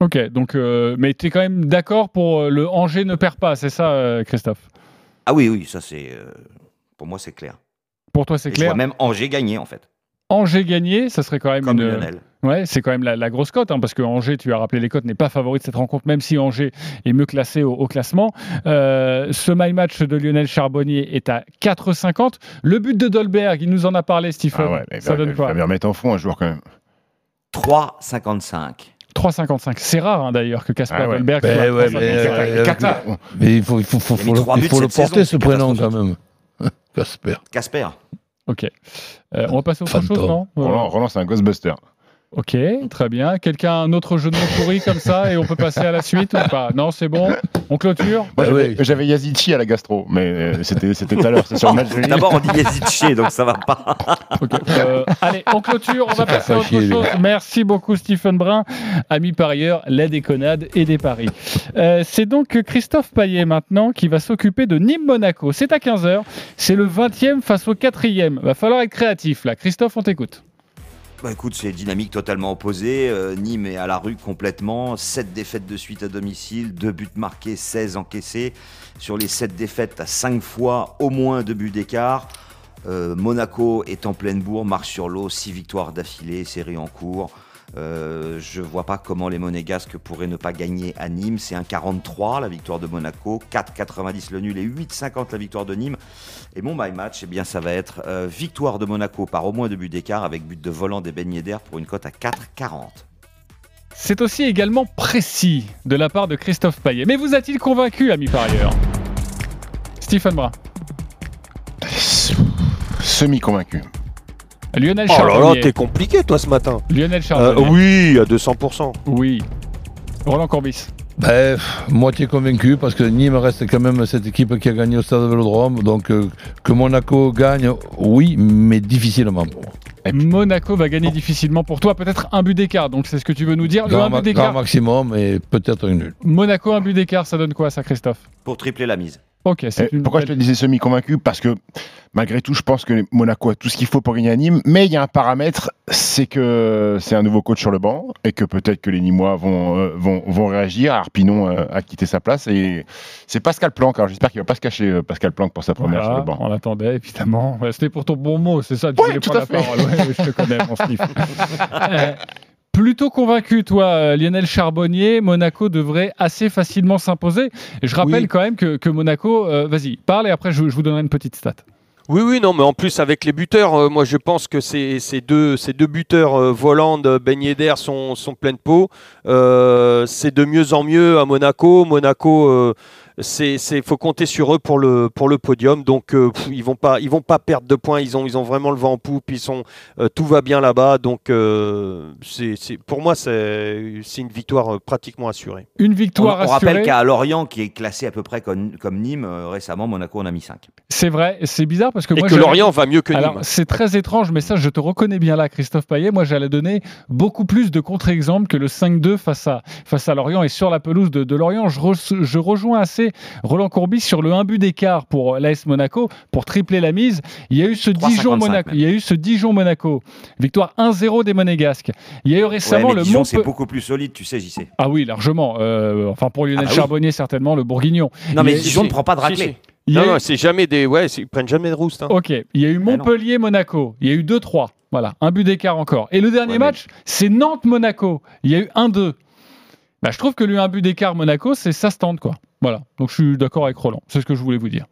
Ok, donc, euh, mais tu es quand même d'accord pour euh, le Angers ne perd pas, c'est ça, euh, Christophe? Ah oui, oui, ça c'est. pour moi, c'est clair. Pour toi, c'est Et je clair? vois même Angers gagner, en fait. Angers gagné, ça serait quand même Comme une. Lionel. Ouais, c'est quand même la, la grosse cote, hein, parce que Angers, tu as rappelé les cotes, n'est pas favori de cette rencontre, même si Angers est mieux classé au, au classement. Euh, ce my match de Lionel Charbonnier est à 4,50. Le but de Dolberg, il nous en a parlé, Stephen. Ah ouais, mais ça va- donne il quoi va bien remettre en fond un joueur quand même. 3,55. 3,55. C'est rare hein, d'ailleurs que Casper Ah ouais. Dolberg Ben soit à ouais, 3,55. mais, euh, mais il faut, il faut, faut, Il a faut mis le, il porter saison, ce prénom quand même. Casper. Casper. Ok. Euh, on va passer à autre chose, non? Roland, Roland, c'est un Ghostbuster. Ok, très bien. Quelqu'un a un autre jeu de mots pourri comme ça et on peut passer à la suite ou pas? Non, c'est bon. On clôture? Bah j'avais- oui. j'avais Yazici à la gastro, mais euh, c'était c'était tout à l'heure, c'est sur. D'abord, on dit Yazidche, donc ça va pas. Euh, allez, on clôture, on va passer à autre chose. Merci beaucoup Stephen Brun, ami parieur, la déconnade et des paris. Euh, c'est donc Christophe Payet maintenant qui va s'occuper de Nîmes-Monaco. C'est à 15h, c'est le 20e face au 4e. Va falloir être créatif là. Christophe, on t'écoute. Bah écoute, c'est dynamique totalement opposée. Euh, Nîmes est à la rue complètement. 7 défaites de suite à domicile, 2 buts marqués, 16 encaissés. Sur les 7 défaites, à 5 fois au moins 2 buts d'écart. Euh, Monaco est en pleine bourre, marche sur l'eau, 6 victoires d'affilée, série en cours. Euh, je vois pas comment les Monégasques pourraient ne pas gagner à Nîmes. C'est un 43 la victoire de Monaco, 4,90 le nul et 8,50 la victoire de Nîmes. Et mon my match, eh bien, ça va être euh, victoire de Monaco par au moins deux buts d'écart avec but de volant des beignets d'air pour une cote à 4,40. C'est aussi également précis de la part de Christophe Payet. Mais vous a-t-il convaincu, ami parieur Stephen Brun. Semi-convaincu. Lionel Oh là là, Charbonnier. t'es compliqué toi ce matin. Lionel Euh, Charbonnier. oui, à 200%. Oui. Roland Corbis. Ben, moitié convaincu parce que Nîmes reste quand même cette équipe qui a gagné au stade de Vélodrome. Donc euh, que Monaco gagne, oui, mais difficilement pour moi. Monaco va gagner difficilement pour toi, peut-être un but d'écart. Donc c'est ce que tu veux nous dire. Le un but d'écart. maximum et peut-être une nulle. Monaco, un but d'écart, ça donne quoi ça, Christophe? Pour tripler la mise. Une Pourquoi je te disais semi-convaincu Parce que malgré tout, je pense que Monaco a tout ce qu'il faut pour gagner à Nîmes. Mais il y a un paramètre, c'est que c'est un nouveau coach sur le banc et que peut-être que les Nîmois vont, euh, vont, vont réagir. Arpinon euh, a quitté sa place et c'est Pascal Planck. Alors j'espère qu'il va pas se cacher euh, Pascal Planck pour sa première Voilà, sur le banc. on l'attendait évidemment. C'était pour ton bon mot, c'est ça. Tu Ouais, voulais tout prendre à la fait. parole. Ouais, je te connais, mon Plutôt convaincu, toi, euh, Lionel Charbonnier, Monaco devrait assez facilement s'imposer. Et je rappelle Oui. quand même que, que Monaco, euh, vas-y, parle et après je, je vous donnerai une petite stat. Oui, oui, non, mais en plus avec les buteurs, euh, moi je pense que ces, ces deux, ces deux buteurs, euh, Voland, Ben Yedder, sont, sont pleins de peau. Euh, c'est de mieux en mieux à Monaco. Monaco c'est c'est faut compter sur eux pour le pour le podium. Donc euh, pff, ils vont pas ils vont pas perdre de points. Ils ont ils ont vraiment le vent en poupe. Ils sont euh, tout va bien là-bas. Donc euh, c'est c'est pour moi c'est c'est une victoire euh, pratiquement assurée. Une On, victoire on rappelle assurée. qu'à Lorient, qui est classé à peu près comme, comme Nîmes, euh, récemment, Monaco en a mis 5. C'est vrai, c'est bizarre parce que Et moi que Lorient va mieux que Nîmes. Alors c'est très étrange, mais ça je te reconnais bien là, Christophe Payet. Moi j'allais donner beaucoup plus de contre-exemples que le 5-2 face à face à Lorient et sur la pelouse de, de Lorient. Je, re- je rejoins assez Roland Courbis sur le 1 but d'écart pour l'AS Monaco pour tripler la mise. Il y a eu ce 3,55 Dijon Monaco, il y a eu ce Dijon Monaco, victoire 1-0 des Monégasques. Il y a eu récemment ouais, mais le Dijon, Montpe- c'est beaucoup plus solide, tu sais, j'y sais. Ah oui, largement. Euh, enfin pour Lionel Ah bah oui. Charbonnier certainement le Bourguignon. Non, mais Dijon ne prend pas de raclée. si. Il Non, eu- non, c'est jamais des ouais, c'est- ils prennent jamais de rouste. hein. Ok, il y a eu non. Montpellier-Monaco, il y a eu 2-3, voilà, un but d'écart encore. Et le dernier Ouais, mais- match, c'est Nantes-Monaco, il y a eu 1-2. Bah, je trouve que lui, un but d'écart Monaco, c'est ça se tente, quoi. Voilà, donc je suis d'accord avec Roland, c'est ce que je voulais vous dire.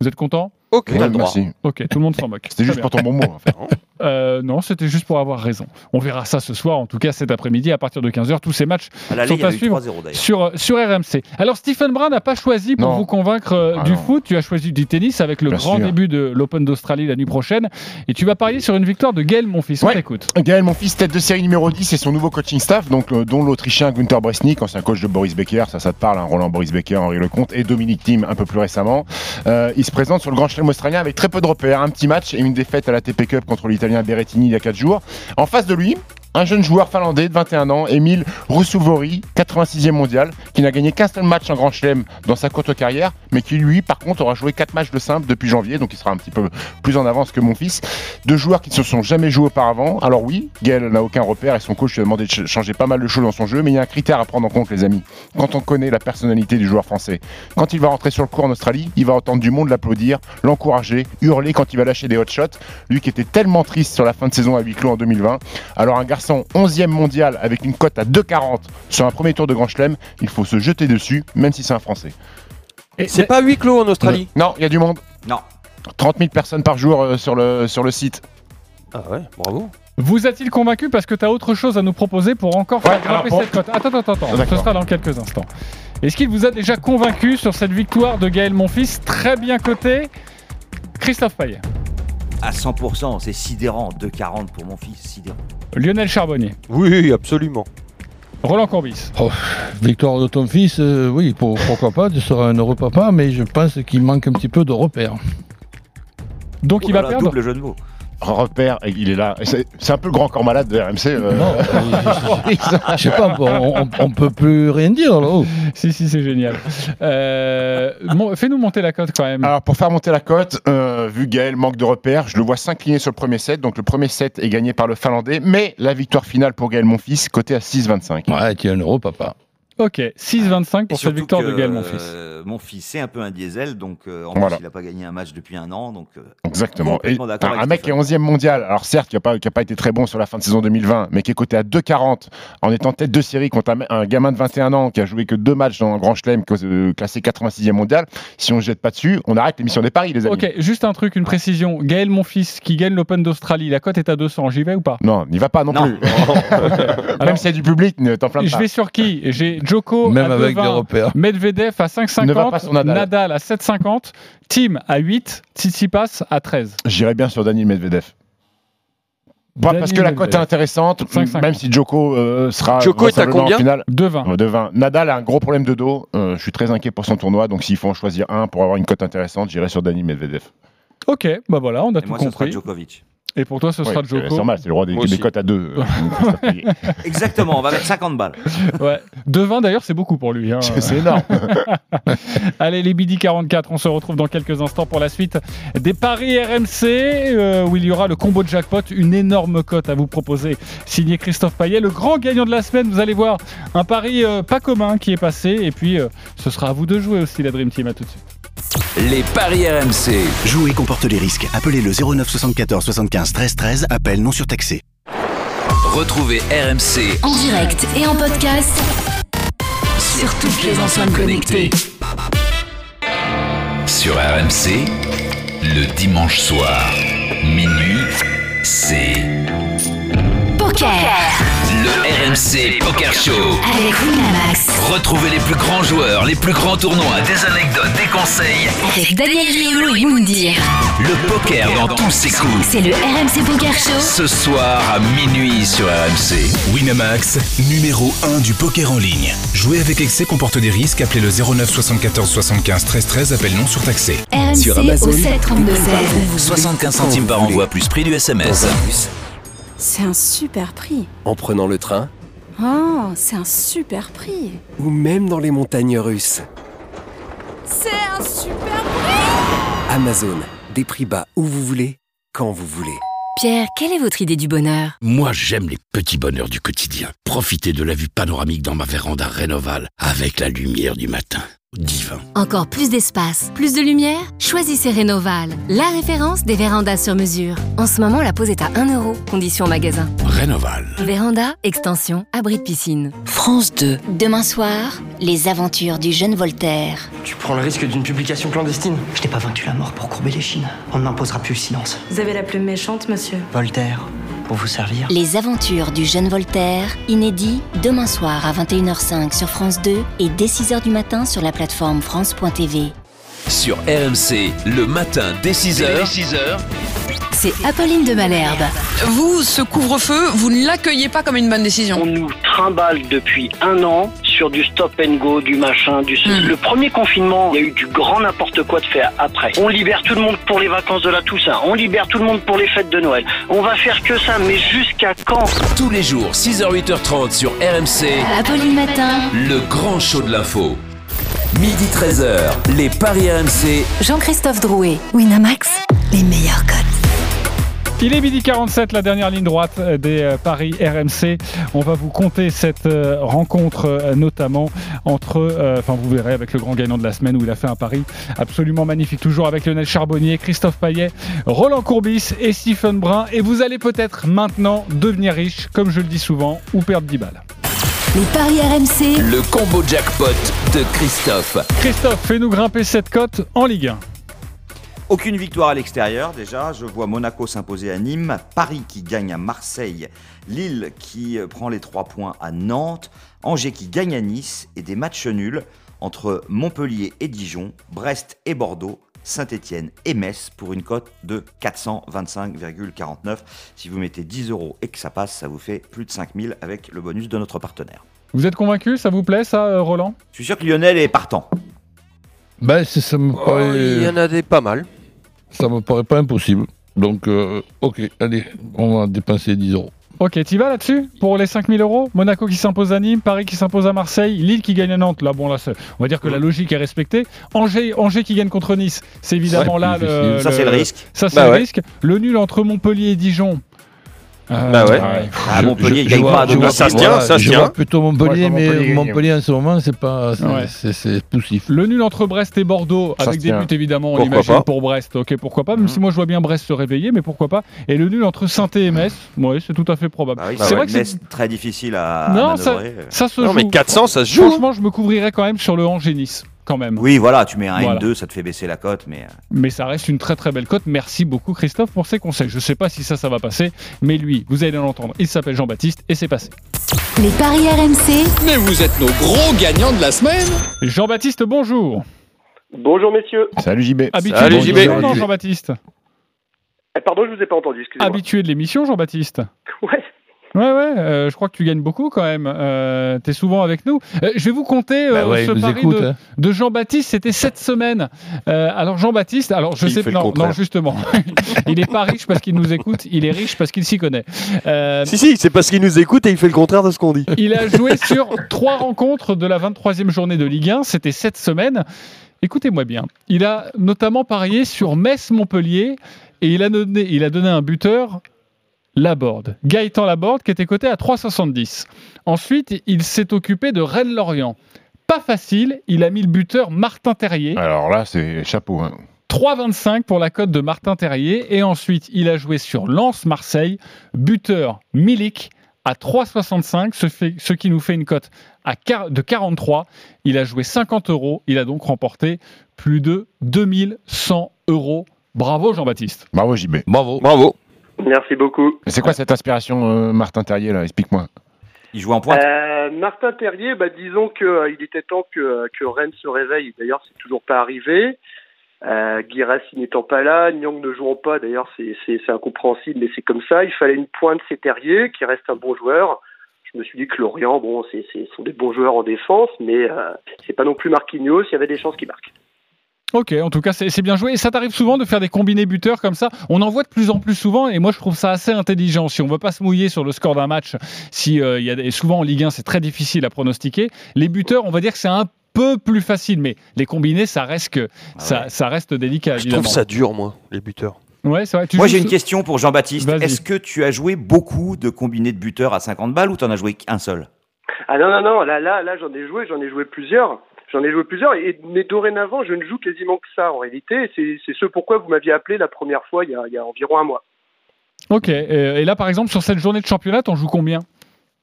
Vous êtes content? Ok. Ouais, merci. Ok, tout le monde s'en moque. C'était juste pour ton bon mot. en fait. Euh, non, c'était juste pour avoir raison. On verra ça ce soir, en tout cas cet après-midi à partir de 15h. Tous ces matchs À sont à suivre 3-0 d'ailleurs. sur, sur RMC. Alors Stephen Brown n'a pas choisi pour Non. vous convaincre euh, Ah du non. foot, tu as choisi du tennis avec le Bien grand sûr. début de l'Open d'Australie la nuit prochaine. Et tu vas parier sur une victoire de Gaël, mon fils. On Ouais. t'écoute. Gaël, mon fils, tête de série numéro 10, c'est son nouveau coaching staff, donc, euh, dont l'Autrichien Günther Bresnik, ancien coach de Boris Becker, ça, ça te parle, hein, Roland Boris Becker, Henri Lecomte, et Dominique Thiem un peu plus récemment. Euh, il se présente sur le Grand Australien avec très peu de repères, un petit match et une défaite à la TP Cup contre l'Italien Berrettini il y a 4 jours. En face de lui, un jeune joueur finlandais de 21 ans, Emile Roussouvori, 86e mondial, qui n'a gagné qu'un seul match en Grand Chelem dans sa courte carrière, mais qui lui, par contre, aura joué 4 matchs de simple depuis janvier, donc il sera un petit peu plus en avance que mon fils. Deux joueurs qui ne se sont jamais joués auparavant. Alors oui, Gaël n'a aucun repère et son coach lui a demandé de ch- changer pas mal de choses dans son jeu, mais il y a un critère à prendre en compte, les amis. Quand on connaît la personnalité du joueur français, quand il va rentrer sur le court en Australie, il va entendre du monde l'applaudir, l'encourager, hurler quand il va lâcher des hot shots. Lui qui était tellement triste sur la fin de saison à huis clos en 2020. Alors un garçon 11e mondial avec une cote à 2,40 sur un premier tour de Grand Chelem, il faut se jeter dessus, même si c'est un Français. C'est pas huis clos en Australie. Non, il y a du monde. Non. 30 000 personnes par jour euh, sur, le, sur le site. Ah ouais, bravo. Vous a-t-il convaincu parce que tu as autre chose à nous proposer pour encore faire Ouais, alors grimper cette cote Attends, attends, attends, D'accord. ce sera dans quelques instants. Est-ce qu'il vous a déjà convaincu sur cette victoire de Gaël Monfils Très bien coté. Christophe Payet. À 100%, c'est sidérant. 2,40 pour mon fils, sidérant. Lionel Charbonnier. Oui, absolument. Roland Courbis. Oh, victoire de ton fils, euh, oui, pour- pourquoi pas, tu seras un heureux papa, mais je pense qu'il manque un petit peu de repères. Donc il va là, perdre Double jeu de mots. Repère, et il est là. C'est c'est un peu le grand corps malade de RMC. euh. Non, je sais pas, on, on, on peut plus rien dire là-haut. Si, si, c'est génial. Euh, mon- Fais-nous monter la cote quand même. Alors pour faire monter la cote, euh, vu Gaël manque de repères, je le vois s'incliner sur le premier set. Donc le premier set est gagné par le Finlandais, mais la victoire finale pour Gaël Monfils, côté à 6,25. Ouais, tu es un heureux papa. Ok, 6,25 Et pour cette victoire de Gaël Monfils. euh, mon fils, c'est un peu un diesel, donc euh, en Voilà. plus, il n'a pas gagné un match depuis un an. Donc, euh, Exactement. Et un, mec qui est Stéphane. 11e mondial, alors certes, qui n'a pas, pas été très bon sur la fin de saison 2020, mais qui est coté à 2,40 en étant tête de série contre un, un gamin de 21 ans qui a joué que deux matchs dans un grand chelem, euh, classé 86e mondial. Si on ne jette pas dessus, on arrête l'émission des paris, les amis. Ok, juste un truc, une précision. Gaël Monfils qui gagne l'Open d'Australie, la cote est à 200. J'y vais ou pas? Non, n'y va pas non, Non. plus. Même s'il y a du public, ne t'enflamme Je pas. vais sur qui? J'ai Joko Même à avec 2,20, des repères. Medvedev à Ne va pas 5,50, sur Nadal. Nadal à 7,50, Tim à 8, Tsitsipas à 13. J'irais bien sur Daniel Medvedev. Bon, Daniil parce que la cote est intéressante, 5,50. même si Joko euh, sera Djoko est à combien finale. 2,20. Euh, de 20. Nadal a un gros problème de dos. Euh, je suis très inquiet pour son tournoi. Donc, s'il faut en choisir un pour avoir une cote intéressante, j'irai sur Dani Medvedev. Ok, bah voilà, on a et tout moi, ce sera compris. Djokovic. Et pour toi, ce sera Oui, Joko. C'est normal, c'est le roi des, des cotes à deux. euh. Exactement, on va mettre 50 balles. Ouais. 2,20 d'ailleurs, c'est beaucoup pour lui. hein. C'est énorme. Allez, les Midi 44, on se retrouve dans quelques instants pour la suite des paris RMC, euh, où il y aura le combo de jackpot, une énorme cote à vous proposer, signé Christophe Payet, le grand gagnant de la semaine. Vous allez voir un pari euh, pas commun qui est passé, et puis euh, ce sera à vous de jouer aussi, la Dream Team. À tout de suite. Les paris RMC. Jouer comporte les risques. Appelez le 09 74 75 13 13. Appel non surtaxé. Retrouvez RMC En direct et en podcast sur toutes les enceintes connectées. sur RMC. Le dimanche soir, minuit, c'est Poker le RMC Poker Show. Avec Winamax. Retrouvez les plus grands joueurs, les plus grands tournois, des anecdotes, des conseils. Avec Daniel Riolo et Moundir. Le poker dans tous ses coups. C'est le RMC Poker Show. Ce soir à minuit sur RMC. Winamax, numéro 1 du poker en ligne. Jouer avec excès comporte des risques. Appelez le 09 74 75 13 13. Appel non surtaxé. RMC Sur au Amazon. 732 16. 75 centimes par envoi plus prix du SMS. C'est un super prix. En prenant le train Oh, c'est un super prix. ou même dans les montagnes russes. C'est un super prix Amazon, des prix bas où vous voulez, quand vous voulez. Pierre, quelle est votre idée du bonheur? Moi, j'aime les petits bonheurs du quotidien. Profiter de la vue panoramique dans ma véranda Rénoval avec la lumière du matin. Divin. Encore plus d'espace, plus de lumière Choisissez Rénoval, la référence des vérandas sur mesure. En ce moment, la pose est à 1 euro, condition magasin. Rénoval. Véranda, extension, abri de piscine. France 2. Demain soir, les aventures du jeune Voltaire. Tu prends le risque d'une publication clandestine Je n'ai pas vaincu la mort pour courber les chines. On ne m'imposera plus le silence. Vous avez la plume méchante, monsieur. Voltaire, pour vous servir. Les aventures du jeune Voltaire, inédit, demain soir à 21h05 sur France 2 et dès 6h du matin sur la plateforme France.tv. Sur RMC, le matin dès 6h. C'est Apolline de Malherbe. Vous, ce couvre-feu, vous ne l'accueillez pas comme une bonne décision. On nous trimballe depuis un an sur du stop and go, du machin, du ceci. Le premier confinement, il y a eu du grand n'importe quoi de fait après. On libère tout le monde pour les vacances de la Toussaint. On libère tout le monde pour les fêtes de Noël. On va faire que ça, mais jusqu'à quand? Tous les jours, 6h, 8h30 sur RMC. Apolline Matin. Le grand show de l'info. Midi 13h, les paris RMC. Jean-Christophe Drouet, Winamax, les meilleurs codes. Il est midi 47, la dernière ligne droite euh, des euh, paris RMC. On va vous compter cette euh, rencontre, notamment entre, euh, enfin vous verrez avec le grand gagnant de la semaine où il a fait un pari absolument magnifique, toujours avec Lionel Charbonnier, Christophe Payet, Roland Courbis et Stephen Brun. Et vous allez peut-être maintenant devenir riche, comme je le dis souvent, ou perdre 10 balles. Les paris RMC. Le combo jackpot de Christophe. Christophe, fais-nous grimper cette cote en Ligue 1. Aucune victoire à l'extérieur déjà. Je vois Monaco s'imposer à Nîmes, Paris qui gagne à Marseille, Lille qui euh, prend les 3 points à Nantes, Angers qui gagne à Nice et des matchs nuls entre Montpellier et Dijon, Brest et Bordeaux, Saint-Étienne et Metz pour une cote de 425,49. Si vous mettez 10 euros et que ça passe, ça vous fait plus de 5000 avec le bonus de notre partenaire. Vous êtes convaincu? Ça vous plaît ça, euh, Roland? Je suis sûr que Lionel est partant. Ben, c'est- ça me paraît. il y en a des pas mal. Ça me paraît pas impossible. Donc, euh, ok, allez, on va dépenser 10 euros. Ok, tu vas là-dessus pour les 5000 euros? Monaco qui s'impose à Nîmes, Paris qui s'impose à Marseille, Lille qui gagne à Nantes. Là, bon, là, c'est- on va dire que la logique est respectée. Angers, Angers qui gagne contre Nice, c'est évidemment Ouais, là le. Ça, c'est le risque. Ça, c'est Bah le ouais. risque. Le nul entre Montpellier et Dijon. Euh, Bah ouais. Ah, Montpellier, il Je gagne vois- pas. vois- ça se tient, ça se je tient. plutôt Montpellier, mais Montpellier en ce moment, c'est pas, c'est, Ouais. c'est, c'est poussif. Le nul entre Brest et Bordeaux, Ça avec des buts évidemment, on Pourquoi imagine pas pour Brest. Ok, pourquoi pas Même si moi je vois bien Brest se réveiller, mais pourquoi pas Et le nul entre saint et Metz, oui, c'est tout à fait probable. Bah oui, c'est c'est vrai que c'est très difficile à, à non, ça, manœuvrer. ça se Non, joue. mais 400, ça se joue. hein. Franchement, je me couvrirais quand même sur le Angers-Nice, quand même. Oui, voilà, tu mets un Voilà. N2, ça te fait baisser la cote, mais euh, Mais ça reste une très très belle cote. Merci beaucoup Christophe pour ces conseils. Je sais pas si ça, ça va passer, mais lui, vous allez l'entendre, il s'appelle Jean-Baptiste et c'est passé. Les paris RMC. Mais vous êtes nos gros gagnants de la semaine Jean-Baptiste, bonjour. Bonjour messieurs. Salut JB. Habitué Salut, de JB. l'émission, non, Jean-Baptiste Eh, pardon, je vous ai pas entendu, excusez-moi. Habitué de l'émission, Jean-Baptiste Ouais. Ouais, ouais, euh, je crois que tu gagnes beaucoup quand même. Euh, tu es souvent avec nous. Euh, je vais vous compter euh, Bah ouais, ce pari écoute, de, hein. de Jean-Baptiste. C'était cette semaine. Euh, alors, Jean-Baptiste, alors je Il sais non, non, justement. il est pas riche parce qu'il nous écoute, il est riche parce qu'il s'y connaît. Euh, Si, si, c'est parce qu'il nous écoute et il fait le contraire de ce qu'on dit. il a joué sur trois rencontres de la 23e journée de Ligue 1. C'était cette semaine. Écoutez-moi bien. Il a notamment parié sur Metz-Montpellier et il a donné, il a donné un buteur Laborde. Gaëtan Laborde qui était coté à 3,70. Ensuite, il s'est occupé de Rennes-Lorient. Pas facile, il a mis le buteur Martin Terrier. Alors là, c'est chapeau. hein. 3,25 pour la cote de Martin Terrier. Et ensuite, il a joué sur Lens-Marseille, buteur Milik à 3,65, ce, fait- ce qui nous fait une cote à de 43. Il a joué 50 euros. Il a donc remporté plus de 2100 euros. Bravo Jean-Baptiste. Bravo JB. Bravo. Bravo. Merci beaucoup. C'est quoi cette inspiration, euh, Martin Terrier, là? Explique-moi. Il joue en pointe Euh, Martin Terrier, bah, disons que euh, il était temps que, que Rennes se réveille. D'ailleurs, c'est toujours pas arrivé. Euh, Guirassi n'étant pas là, Nyang ne jouant pas. D'ailleurs, c'est incompréhensible, mais c'est comme ça. Il fallait une pointe, c'est Terrier, qui reste un bon joueur. Je me suis dit que Lorient, bon, c'est c'est- sont des bons joueurs en défense, mais euh, c'est pas non plus Marquinhos. Il y avait des chances qu'il marque. Ok, en tout cas, c'est bien joué. Et ça t'arrive souvent de faire des combinés buteurs comme ça? On en voit de plus en plus souvent, et moi je trouve ça assez intelligent. Si on veut pas se mouiller sur le score d'un match, si euh, il y a des- souvent en Ligue 1, c'est très difficile à pronostiquer. Les buteurs, on va dire que c'est un peu plus facile, mais les combinés, ça reste que ça, ça reste délicat. Je évidemment. trouve ça dur, moi, les buteurs. Ouais, c'est vrai. Tu Moi, j'ai une question pour Jean-Baptiste. Est-ce que tu as joué beaucoup de combinés de buteurs à 50 balles ou t'en as joué qu'un seul? Ah non, non, non, là, là, là, j'en ai joué, j'en ai joué plusieurs. J'en ai joué plusieurs, et, mais dorénavant, je ne joue quasiment que ça en réalité. C'est c'est ce pourquoi vous m'aviez appelé la première fois il y a, il y a environ un mois. Ok, et là par exemple, sur cette journée de championnat, on joue combien?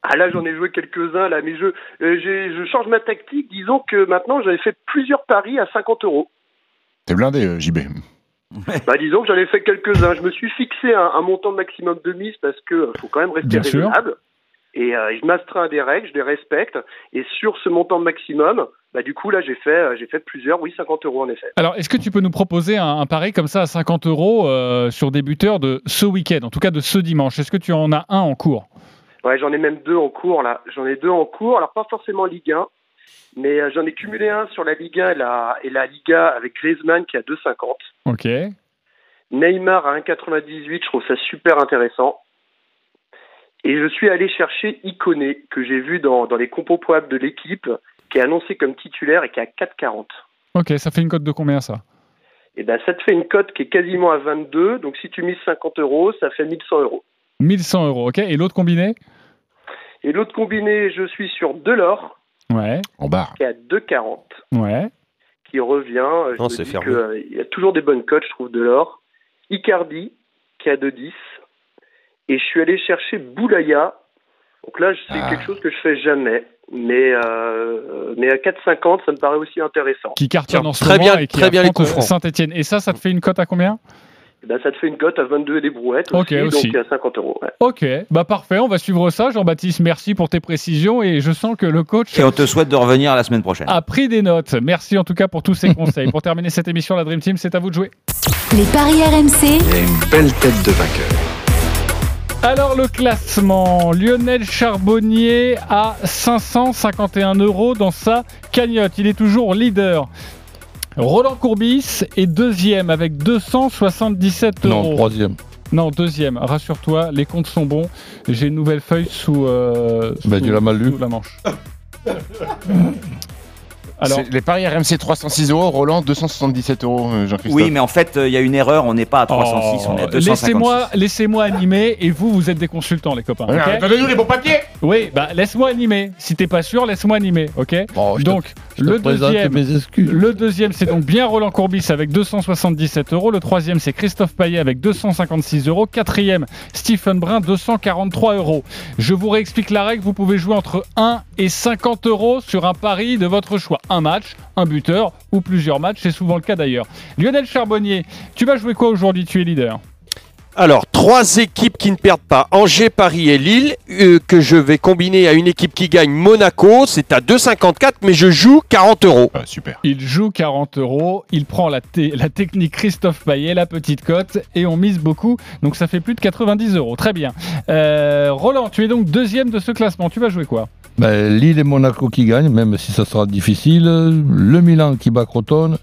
Ah là, j'en ai joué quelques-uns là, mais je, euh, je change ma tactique. Disons que maintenant, j'avais fait plusieurs paris à 50 euros. T'es blindé, euh, JB. Bah, disons que j'en ai fait quelques-uns. Je me suis fixé un, un montant maximum de mise parce que euh, faut quand même rester Bien sûr. Et euh, je m'astreins à des règles, je les respecte. Et sur ce montant maximum, bah, du coup, là, j'ai fait, euh, j'ai fait plusieurs, oui, 50 euros en effet. Alors, est-ce que tu peux nous proposer un, un pari comme ça à 50 euros euh, sur des buteurs de ce week-end, en tout cas de ce dimanche? Est-ce que tu en as un en cours? Ouais, j'en ai même deux en cours là. J'en ai deux en cours. Alors pas forcément Ligue 1, mais euh, j'en ai cumulé un sur la Ligue 1 et la, et la Liga avec Griezmann qui a 2,50. Ok. Neymar à 1,98. Je trouve ça super intéressant. Et je suis allé chercher Iconé que j'ai vu dans, dans les compos probables de l'équipe, qui est annoncé comme titulaire et qui est à 4,40. Ok, ça fait une cote de combien ça? Et ben ça te fait une cote qui est quasiment à 22. Donc si tu mises 50 euros, ça fait 1100 euros. 1100 euros, ok. Et l'autre combiné? Et l'autre combiné, je suis sur Delors Ouais. En barre. qui est à 2,40. Ouais. qui revient. Je Non, me c'est dis fermé. que, euh, il y a toujours des bonnes cotes, je trouve, de l'or. Icardi, qui a 2,10. Et je suis allé chercher Boulaya. Donc là, c'est Ah. quelque chose que je fais jamais. Mais, euh, mais à 4,50, ça me paraît aussi intéressant. Qui cartonne en ce Très moment bien- et qui très bien les coups francs. Saint-Etienne. Et ça, ça te fait une cote à combien? Eh ben, ça te fait une cote à 22 et des brouettes Ok, aussi, aussi. donc à 50 euros. ouais. Ok, bah parfait, on va suivre ça. Jean-Baptiste, merci pour tes précisions et je sens que le coach Et on te souhaite de revenir la semaine prochaine. a pris des notes. Merci en tout cas pour tous ces conseils. pour terminer cette émission, la Dream Team, c'est à vous de jouer. Les paris RMC, Il y a une belle tête de vainqueur. Alors le classement, Lionel Charbonnier à 551 euros dans sa cagnotte. Il est toujours leader. Roland Courbis est deuxième avec 277 euros. Non, troisième. Non, deuxième. Rassure-toi, les comptes sont bons. J'ai une nouvelle feuille sous, euh, Bah, sous- tu l'as mal lu. sous la manche. Alors, Les paris RMC 306 euros, Roland 277 euros, euh, Jean-Christophe. Oui, mais en fait, euh, il y a une erreur. On n'est pas à 306, on est à oh, 256. laissez-moi, laissez-moi animer et vous, vous êtes des consultants, les copains. Ouais, ok Donnez-nous les bons papiers oui, bah laisse-moi animer. Si t'es pas sûr, laisse-moi animer, ok Bon, je te- Donc te le présente deuxième, mes excuses. le deuxième, c'est donc bien Roland Courbis avec 277 euros. Le troisième, c'est Christophe Payet avec 256 euros. Quatrième, Stephen Brun, 243 euros. Je vous réexplique la règle. Vous pouvez jouer entre 1 et 50 euros sur un pari de votre choix. Un match, un buteur ou plusieurs matchs. C'est souvent le cas d'ailleurs. Lionel Charbonnier, tu vas jouer quoi aujourd'hui? Tu es leader. Alors, trois équipes qui ne perdent pas, Angers, Paris et Lille, euh, que je vais combiner à une équipe qui gagne Monaco. C'est à 2,54, mais je joue 40 euros. Ah, super. Il joue 40 euros, il prend la, te- la technique Christophe Payet, la petite cote, et on mise beaucoup, donc ça fait plus de 90 euros. Très bien. Euh, Roland, tu es donc deuxième de ce classement, tu vas jouer quoi? Ben, Lille et Monaco qui gagnent, même si ça sera difficile. Le Milan qui bat Crotone.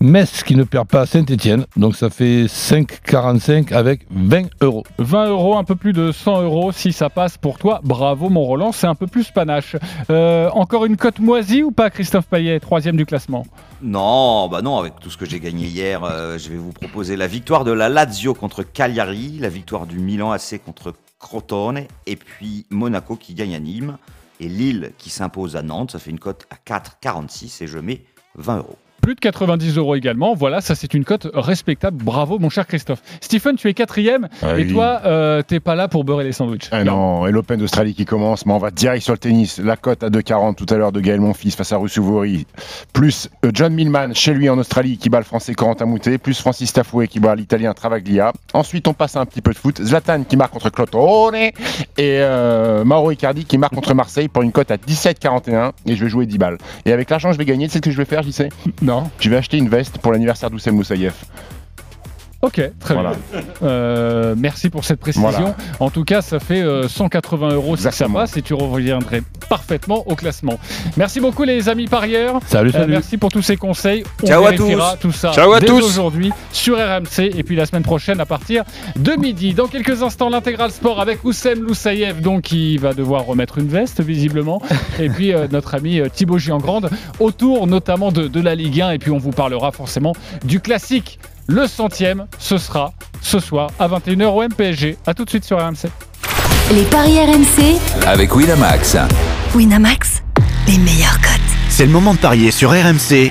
Metz qui ne perd pas à Saint-Etienne. Donc ça fait 5,45 avec 20 euros. 20 euros, un peu plus de 100 euros si ça passe pour toi. Bravo mon Roland, c'est un peu plus panache. Euh, encore une cote moisie ou pas Christophe Payet, troisième du classement? Non, bah non, avec tout ce que j'ai gagné hier, euh, je vais vous proposer la victoire de la Lazio contre Cagliari, la victoire du Milan AC contre Crotone, et puis Monaco qui gagne à Nîmes, et Lille qui s'impose à Nantes. Ça fait une cote à 4,46 et je mets 20 euros. Plus de 90 euros également. Voilà, ça c'est une cote respectable. Bravo, mon cher Christophe. Stephen, tu es quatrième. Ah et oui. toi, euh, t'es pas là pour beurrer les sandwichs. Ah non, et l'Open d'Australie qui commence, mais on va direct sur le tennis. La cote à 2,40 tout à l'heure de Gaël Monfils face à Russouvori, plus euh, John Millman chez lui en Australie qui bat le français Corentin Moutet, plus Francis Tafoué qui bat l'italien Travaglia. Ensuite, on passe à un petit peu de foot. Zlatan qui marque contre Clotone et euh, Mauro Icardi qui marque contre Marseille pour une cote à 17,41 et je vais jouer 10 balles. Et avec l'argent je vais gagner, tu sais ce que je vais faire, j'y sais Non. Je vais acheter une veste pour l'anniversaire d'Oussem Moussaïef? Ok, très Voilà. bien. Euh, merci pour cette précision. Voilà. En tout cas, ça fait euh, 180 euros si ça passe et tu reviendrais parfaitement au classement. Merci beaucoup les amis parieurs. Euh, Salut, salut. merci pour tous ces conseils. On Ciao à tous. tout ça Ciao à dès tous. aujourd'hui sur RMC et puis la semaine prochaine à partir de midi. Dans quelques instants, l'intégral sport avec Oussem Loussaïev, donc qui va devoir remettre une veste visiblement. et puis euh, notre ami euh, Thibaut Giangrande autour notamment de, de la Ligue 1 et puis on vous parlera forcément du classique. Le centième, ce sera ce soir à 21h au MPSG. A tout de suite sur RMC. Les paris RMC, Avec Winamax. Winamax, les meilleurs cotes. C'est le moment de parier sur RMC